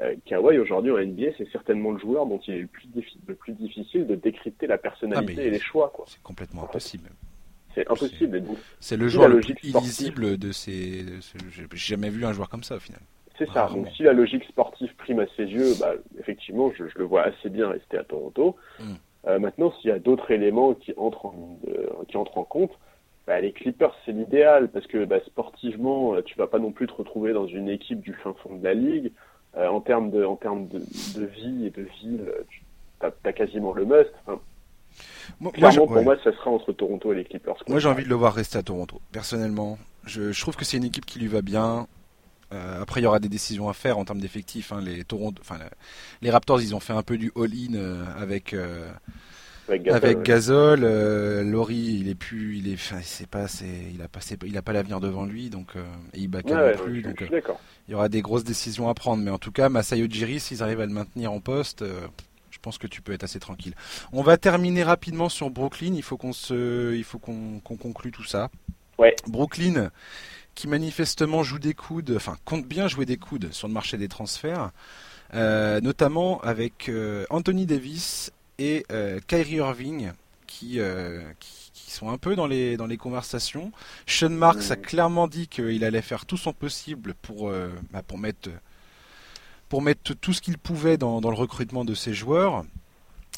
euh, Kawhi, aujourd'hui, en NBA, c'est certainement le joueur dont il est le plus, le plus difficile de décrypter la personnalité ah, et les choix. C'est complètement impossible. C'est impossible. C'est le joueur le plus illisible de ces. J'ai jamais vu un joueur comme ça, au final. C'est ça. Donc, si la logique sportive prime à ses yeux, bah, effectivement, je, le vois assez bien rester à Toronto. Hmm. Euh, maintenant, s'il y a d'autres éléments qui entrent en, euh, qui entrent en compte, bah, les Clippers, c'est l'idéal parce que bah, sportivement, euh, tu vas pas non plus te retrouver dans une équipe du fin fond de la ligue. en termes de, en termes de, de, vie et de ville, tu as, quasiment le must. Enfin, Moi, Clairement, pour moi, ça sera entre Toronto et les Clippers. Moi, j'ai envie de le voir rester à Toronto. Personnellement, je, je trouve que c'est une équipe qui lui va bien. Euh, après, il y aura des décisions à faire en termes d'effectifs. Hein. Les Toronto, enfin, les Raptors, ils ont fait un peu du all-in euh, avec. Euh, avec Gasol, Laurie, il est plus, il est, c'est pas, il a passé, il a pas l'avenir devant lui, donc et il non plus, donc il y aura des grosses décisions à prendre, mais en tout cas, Masayo Jiri, s'ils arrivent à le maintenir en poste, je pense que tu peux être assez tranquille. On va terminer rapidement sur Brooklyn. Il faut qu'on se, il faut qu'on conclue tout ça. Ouais. Brooklyn, qui manifestement joue des coudes, enfin compte bien jouer des coudes sur le marché des transferts, euh, notamment avec euh, Anthony Davis et euh, Kyrie Irving qui, qui, sont un peu dans les, dans les conversations. Sean Marks a clairement dit qu'il allait faire tout son possible pour, bah, pour, mettre, pour mettre tout ce qu'il pouvait dans, dans le recrutement de ses joueurs.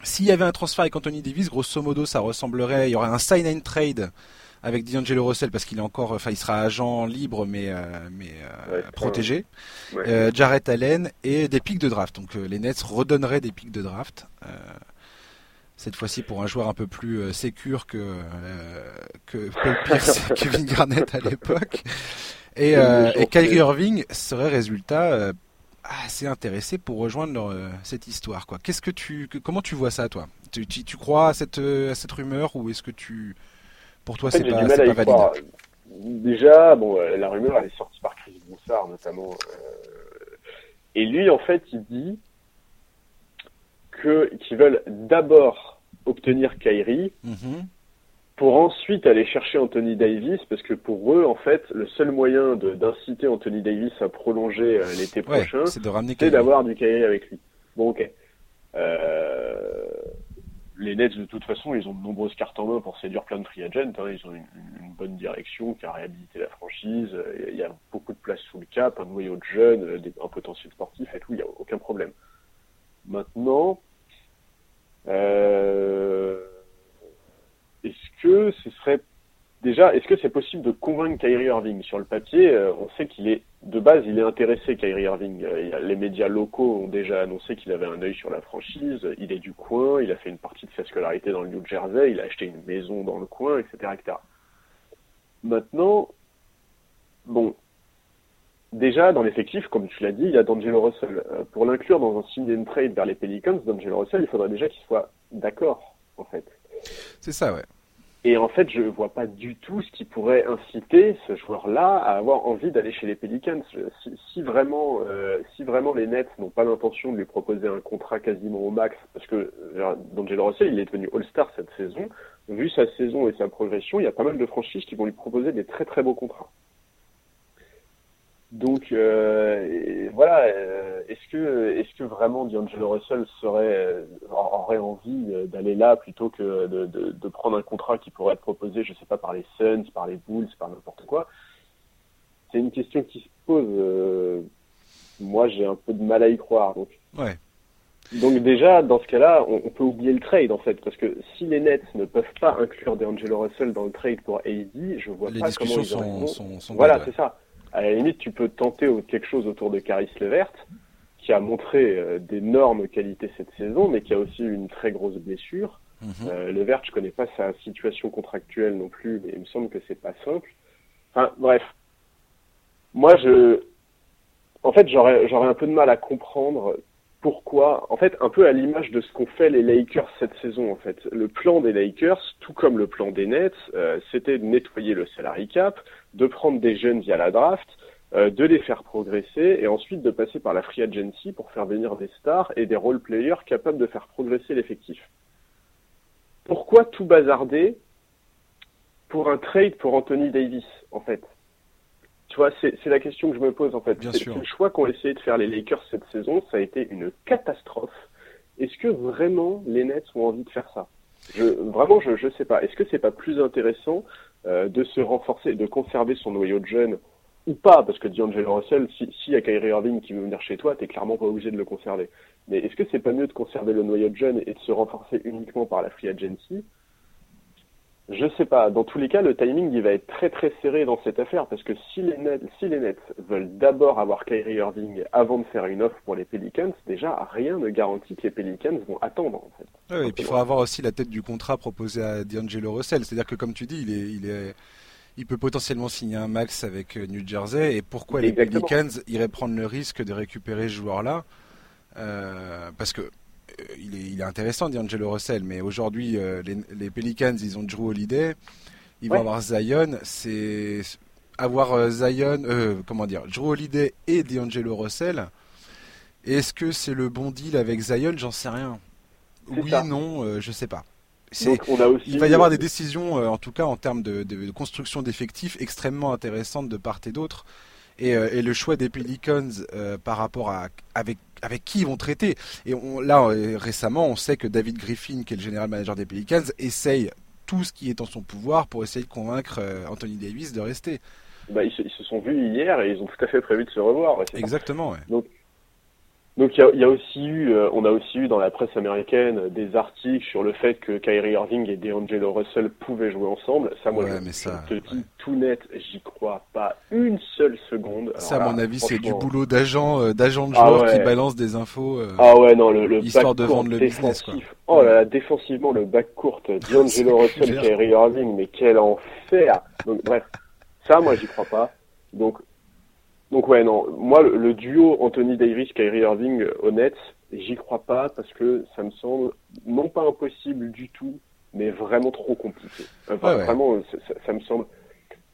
S'il y avait un transfert avec Anthony Davis, grosso modo, ça ressemblerait, il y aurait un sign and trade avec D'Angelo Russell parce qu'il est encore, enfin il sera agent libre mais euh, mais euh, protégé. Euh, Jarrett Allen et des pics de draft. Donc les Nets redonneraient des pics de draft. cette fois-ci pour un joueur un peu plus sécure que que Paul Pierce et Kevin Garnett à l'époque. Et, et Kyrie Irving serait résultat assez intéressé pour rejoindre cette histoire. Quoi. Qu'est-ce que tu, comment tu vois ça, toi? Tu, tu, tu, crois à cette, à cette rumeur ou est-ce que tu, pour toi, c'est pas, pas valide. Déjà, bon, euh, la rumeur, elle est sortie par Chris Broussard, notamment. Euh, et lui, en fait, il dit que qu'ils veulent d'abord obtenir Kyrie mhm. pour ensuite aller chercher Anthony Davis, parce que pour eux, en fait, le seul moyen d'inciter Anthony Davis à prolonger euh, l'été prochain, c'est d'avoir du Kyrie avec lui. Bon, ok. Euh, les Nets, de toute façon, ils ont de nombreuses cartes en main pour séduire plein de free agents. Hein. Ils ont une, bonne direction qui a réhabilité la franchise. Il y a beaucoup de place sous le cap, un noyau de jeunes, un potentiel sportif et tout. Il n'y a aucun problème. Maintenant, euh, est-ce que ce serait déjà, est-ce que c'est possible de convaincre Kyrie Irving? Sur le papier, euh, on sait qu'il est, de base, il est intéressé, Kyrie Irving. Euh, les médias locaux ont déjà annoncé qu'il avait un œil sur la franchise. Il est du coin, il a fait une partie de sa scolarité dans le New Jersey, il a acheté une maison dans le coin, etc. etc. Maintenant, bon, déjà, dans l'effectif, comme tu l'as dit, il y a D'Angelo Russell. Euh, pour l'inclure dans un sign and trade vers les Pelicans, D'Angelo Russell, il faudrait déjà qu'il soit d'accord, en fait. C'est ça, ouais. Et en fait, je vois pas du tout ce qui pourrait inciter ce joueur-là à avoir envie d'aller chez les Pelicans. Si, vraiment, euh, si vraiment les Nets n'ont pas l'intention de lui proposer un contrat quasiment au max, parce que euh, D'Angelo Russell, il est devenu All-Star cette saison. Vu sa saison et sa progression, il y a pas mal de franchises qui vont lui proposer des très très beaux contrats. Donc euh, voilà, euh, est-ce que est-ce que vraiment D'Angelo Russell serait euh, aurait envie d'aller là plutôt que de, de, de, prendre un contrat qui pourrait être proposé, je sais pas, par les Suns, par les Bulls, par n'importe quoi? C'est une question qui se pose. moi, j'ai un peu de mal à y croire. Donc. Ouais. Donc déjà, dans ce cas-là, on, peut oublier le trade en fait, parce que si les Nets ne peuvent pas inclure D'Angelo Russell dans le trade pour AD, je vois pas comment ils sont, sont, sont Voilà, c'est ça à la limite, tu peux tenter quelque chose autour de Caris Levert, qui a montré euh, d'énormes qualités cette saison, mais qui a aussi eu une très grosse blessure. Mm Levert, je connais pas sa situation contractuelle non plus, mais il me semble que c'est pas simple. Enfin, bref. Moi, je, en fait, j'aurais, j'aurais un peu de mal à comprendre pourquoi, en fait, un peu à l'image de ce qu'ont fait les Lakers cette saison, en fait. Le plan des Lakers, tout comme le plan des Nets, euh, c'était de nettoyer le salary cap, de prendre des jeunes via la draft, euh, de les faire progresser et ensuite de passer par la free agency pour faire venir des stars et des role players capables de faire progresser l'effectif. Pourquoi tout bazarder pour un trade pour Anthony Davis, en fait? Tu vois, c'est la question que je me pose en fait. C'est le choix qu'ont essayé de faire les Lakers cette saison, ça a été une catastrophe. Est-ce que vraiment les Nets ont envie de faire ça? Je, Vraiment, je ne sais pas. Est-ce que c'est pas plus intéressant euh, de se renforcer, de conserver son noyau de jeunes ou pas? Parce que D'Angelo Russell, si, si y a Kyrie Irving qui veut venir chez toi, t'es clairement pas obligé de le conserver. Mais est-ce que c'est pas mieux de conserver le noyau de jeunes et de se renforcer uniquement par la free agency Je sais pas. Dans tous les cas, le timing il va être très très serré dans cette affaire parce que si les Nets, si les Nets veulent d'abord avoir Kyrie Irving avant de faire une offre pour les Pelicans, déjà rien ne garantit que les Pelicans vont attendre. En fait. Ouais, et puis il faudra avoir aussi la tête du contrat proposé à D'Angelo Russell. C'est-à-dire que comme tu dis, il est, il est, il peut potentiellement signer un max avec euh, New Jersey. Et pourquoi les Pelicans iraient prendre le risque de récupérer ce joueur-là? Euh, Parce que il est, il est intéressant, D'Angelo Russell, mais aujourd'hui, euh, les, les, Pelicans, ils ont Drew Holiday, ils vont avoir Zion, c'est avoir euh, Zion, comment dire, Drew Holiday et D'Angelo Russell. Est-ce que c'est le bon deal avec Zion? J'en sais rien. Oui, non, je sais pas. Donc, on a aussi... Il va y avoir des décisions, en tout cas en termes de, de, de construction d'effectifs, extrêmement intéressantes de part et d'autre. Et, et, le choix des Pelicans par rapport à avec avec qui ils vont traiter. Et on, là, euh, récemment, on sait que David Griffin, qui est le général manager des Pelicans, essaye tout ce qui est en son pouvoir pour essayer de convaincre euh, Anthony Davis de rester. Bah, ils, se, ils, se, sont vus hier et ils ont tout à fait prévu de se revoir. Exactement, ouais. Donc, donc il y, y, a aussi eu, euh, on a aussi eu dans la presse américaine des articles sur le fait que Kyrie Irving et DeAngelo Russell pouvaient jouer ensemble. Ça, moi, ouais, je, mais ça, je te dis tout net, j'y crois pas une seule seconde. Alors ça, à mon avis, c'est du boulot d'agent, euh, d'agent de joueurs ah ouais. qui balance des infos. Euh, ah ouais, non, le, le histoire de vendre le business. Quoi. Oh là là, défensivement, le back court, DeAngelo Russell, Kyrie Irving, mais quel enfer. Donc bref, ça, moi, j'y crois pas. Donc donc ouais, non, moi le, le duo Anthony Davis, Kyrie Irving, honnête, j'y crois pas parce que ça me semble non pas impossible du tout, mais vraiment trop compliqué. Enfin, ouais, Vraiment, ça, me semble.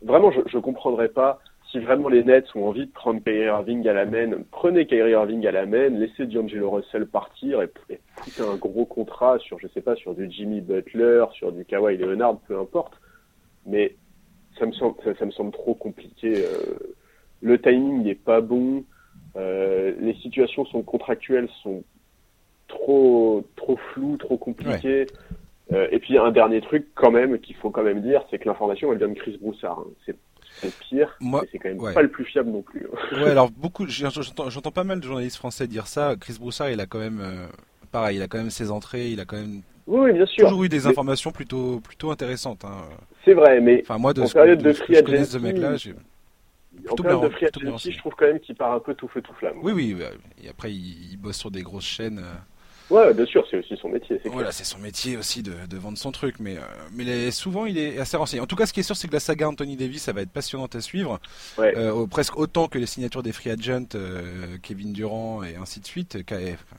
Vraiment, je, je comprendrais pas si vraiment les Nets ont envie de prendre Kyrie Irving à la main. Prenez Kyrie Irving à la main, laissez D'Angelo Russell partir et, et un gros contrat sur, je sais pas, sur du Jimmy Butler, sur du Kawhi Leonard, peu importe. Mais ça me semble, ça, ça me semble trop compliqué. Euh, le timing n'est pas bon, euh, les situations sont contractuelles sont trop trop floues, trop compliquées. Ouais. Euh, et puis un dernier truc quand même qu'il faut quand même dire, c'est que l'information elle vient de Chris Broussard. Hein. C'est pire, Moi, c'est quand même ouais. pas le plus fiable non plus. ouais, alors beaucoup, j'entends, pas mal de journalistes français dire ça. Chris Broussard, il a quand même, euh, pareil, il a quand même ses entrées, il a quand même oui, bien sûr. toujours eu des informations mais... plutôt plutôt intéressantes. Hein. C'est vrai, mais enfin moi de en ce, période de, de, je connais ce mec-là, en période de free agency, je trouve quand même qu'il part un peu tout feu tout flamme. Oui, oui. Et après, il, il bosse sur des grosses chaînes. euh, Ouais, bien sûr, c'est aussi son métier. c'est Voilà, c'est son métier aussi de, de vendre son truc, mais, euh, mais les- souvent il est assez renseigné. En tout cas, ce qui est sûr, c'est que la saga Anthony Davis, ça va être passionnante à suivre, Ouais. euh, presque autant que les signatures des free agents, euh, Kevin Durant et ainsi de suite.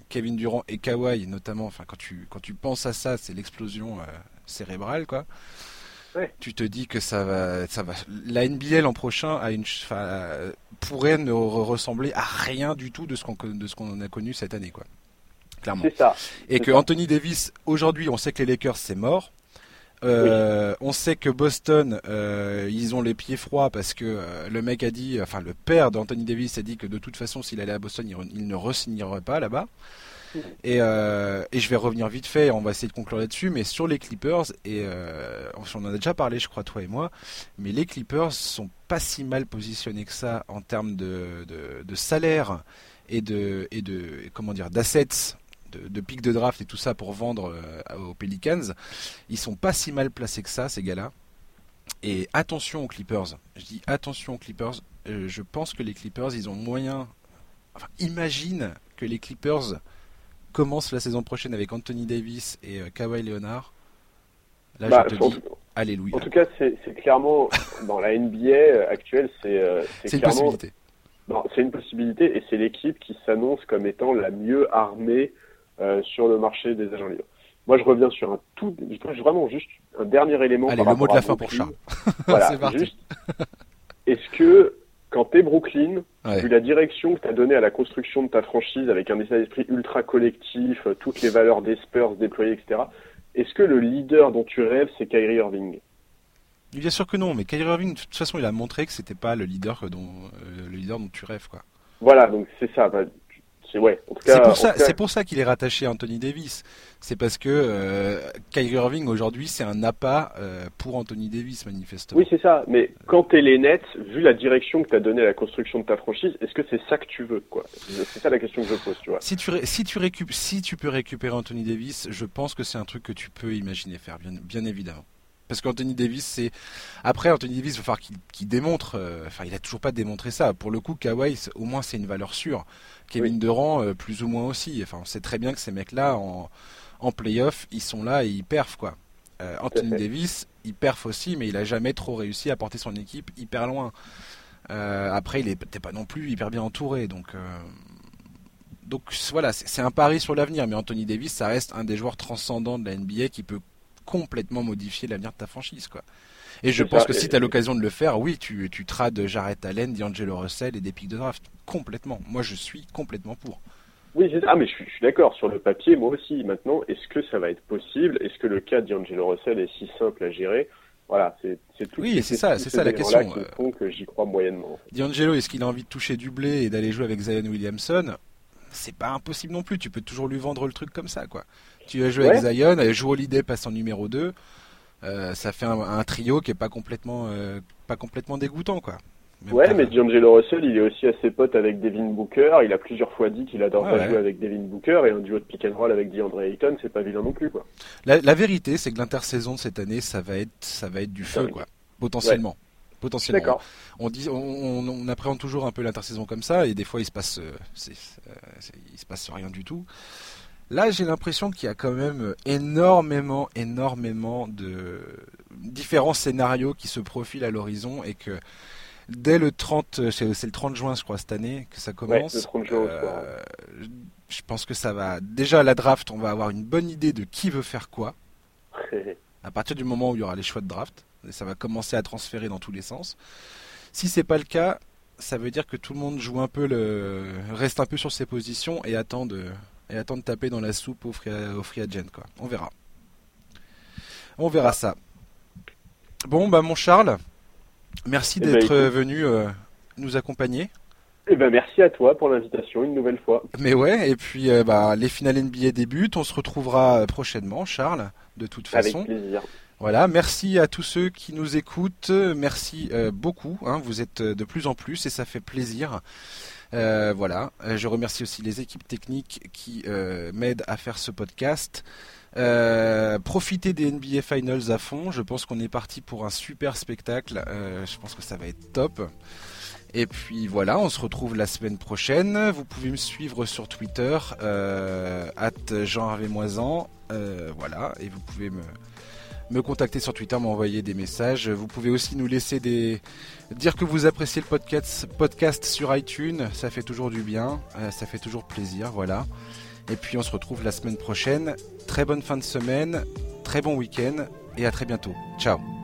Kevin Durant et Kawhi notamment. Enfin, quand tu quand tu penses à ça, c'est l'explosion euh, cérébrale, quoi. Tu te dis que ça va, ça va. La NBA l'an prochain a une, euh, pourrait ne re- ressembler à rien du tout de ce qu'on de ce qu'on a connu cette année, quoi. Clairement. C'est ça. Et que ça. Anthony Davis, aujourd'hui, on sait que les Lakers, c'est mort. Euh, On sait que Boston, euh, ils ont les pieds froids parce que euh, le mec a dit, enfin le père d'Anthony Davis a dit que de toute façon, s'il allait à Boston, il, il ne re-signerait pas là-bas. Et, euh, et je vais revenir vite fait, on va essayer de conclure là-dessus, mais sur les Clippers, et euh, on en a déjà parlé, je crois, toi et moi, mais les Clippers sont pas si mal positionnés que ça en termes de, salaire et de, comment dire d'assets, de, de pics de draft et tout ça pour vendre euh, aux Pelicans. Ils sont pas si mal placés que ça, ces gars-là. Et attention aux Clippers. Je dis attention aux Clippers. Je pense que les Clippers, ils ont moyen. Enfin, imagine que les Clippers commencent la saison prochaine avec Anthony Davis et euh, Kawhi Leonard. Là, Bah, je te dis, alléluia. en tout cas, c'est c'est clairement dans la NBA actuelle, c'est euh, C'est une clairement possibilité. Non, c'est une possibilité et c'est l'équipe qui s'annonce comme étant la mieux armée euh, sur le marché des agents libres. Moi, je reviens sur un tout, vraiment juste un dernier élément. Allez, par le mot de la fin pour. Charles. Voilà, C'est parti. juste. Est-ce que quand t'es Brooklyn, Ouais. vu la direction que t'as donnée à la construction de ta franchise avec un état d'esprit ultra collectif, euh, toutes les valeurs des Spurs déployées, etc. Est-ce que le leader dont tu rêves, c'est Kyrie Irving? Bien sûr que non, mais Kyrie Irving, de toute façon, il a montré que c'était pas le leader dont, euh, le leader dont tu rêves, quoi. Voilà, donc c'est ça. C'est ouais. Pour ça, tout cas, c'est pour ça qu'il est rattaché à Anthony Davis. C'est parce que euh, Kyrie Irving aujourd'hui, c'est un appât euh, pour Anthony Davis, manifestement. Oui, c'est ça. Mais quand t'es les Nets, vu la direction que t'as donnée à la construction de ta franchise, est-ce que c'est ça que tu veux, quoi? C'est ça la question que je pose, tu vois. Si tu, ré- si, tu récup- si tu peux récupérer Anthony Davis, je pense que c'est un truc que tu peux imaginer faire, bien, bien évidemment. Parce qu'Anthony Davis, c'est après Anthony Davis, il va falloir qu'il démontre. Euh, enfin, il a toujours pas démontré ça. Pour le coup, Kawhi, au moins, c'est une valeur sûre. Kevin Durant, euh, plus ou moins aussi. Enfin, on sait très bien que ces mecs-là, en, en playoff, ils sont là et ils perfent quoi. Euh, Anthony Davis, il perf aussi, mais il a jamais trop réussi à porter son équipe hyper loin. après, il était pas non plus hyper bien entouré, donc donc voilà, c'est un pari sur l'avenir, mais Anthony Davis, ça reste un des joueurs transcendants de la NBA qui peut complètement modifier l'avenir de ta franchise, quoi. Et je pense que si tu as l'occasion de le faire, oui, tu, tu trades Jarrett Allen, D'Angelo Russell et des pics de draft. Complètement. Moi, je suis complètement pour. Oui, ah, mais je suis, d'accord. Sur le papier, moi aussi. Maintenant, est-ce que ça va être possible? Est-ce que le cas d'Angelo Russell est si simple à gérer? Voilà, c'est tout. Oui, c'est ça, c'est ça la question. Qui font que j'y crois moyennement. D'Angelo, est-ce qu'il a envie de toucher du blé et d'aller jouer avec Zion Williamson? C'est pas impossible non plus. Tu peux toujours lui vendre le truc comme ça, quoi. Tu vas jouer avec Zion, et joue Holiday passe en numéro 2. Euh, ça fait un, trio qui est pas complètement, euh, pas complètement dégoûtant, quoi. ouais, mais D'Angelo Russell, il est aussi assez pote avec Devin Booker. Il a plusieurs fois dit qu'il adore jouer avec Devin Booker et un duo de pick and roll avec DeAndre Ayton, c'est pas vilain non plus, quoi. La, vérité, c'est que l'intersaison de cette année, ça va être, ça va être du feu, quoi. Potentiellement potentiellement. On, dit, on, appréhende toujours un peu l'intersaison comme ça, et des fois il se passe, euh, euh, il se passe rien du tout. Là, j'ai l'impression qu'il y a quand même énormément, énormément de différents scénarios qui se profilent à l'horizon et que dès le 30, c'est le 30 juin, je crois, cette année que ça commence. Euh, je pense que ça va. Déjà, à la draft, on va avoir une bonne idée de qui veut faire quoi. à partir du moment où il y aura les choix de draft ça va commencer à transférer dans tous les sens. Si c'est pas le cas, ça veut dire que tout le monde joue un peu le reste un peu sur ses positions et attend de et attend de taper dans la soupe au free, au free agent quoi. On verra. On verra ça. Bon bah mon Charles, merci eh ben, d'être venu euh, nous accompagner. Eh ben merci à toi pour l'invitation une nouvelle fois. Mais ouais, et puis euh, bah, les finales NBA débutent, on se retrouvera prochainement, Charles, de toute façon. Avec plaisir. Voilà, merci à tous ceux qui nous écoutent, merci euh, beaucoup, hein, vous êtes euh, de plus en plus et ça fait plaisir. Euh, voilà, je remercie aussi les équipes techniques qui m'aident à faire ce podcast. profitez des NBA Finals à fond, je pense qu'on est parti pour un super spectacle, je pense que ça va être top. Et puis voilà, on se retrouve la semaine prochaine. Vous pouvez me suivre sur Twitter, at Jean voilà, et vous pouvez me, me contacter sur Twitter, m'envoyer des messages. Vous pouvez aussi nous laisser des dire que vous appréciez le podcast, sur iTunes, ça fait toujours du bien, euh, ça fait toujours plaisir, voilà. Et puis on se retrouve la semaine prochaine. Très bonne fin de semaine, très bon week-end et à très bientôt. Ciao.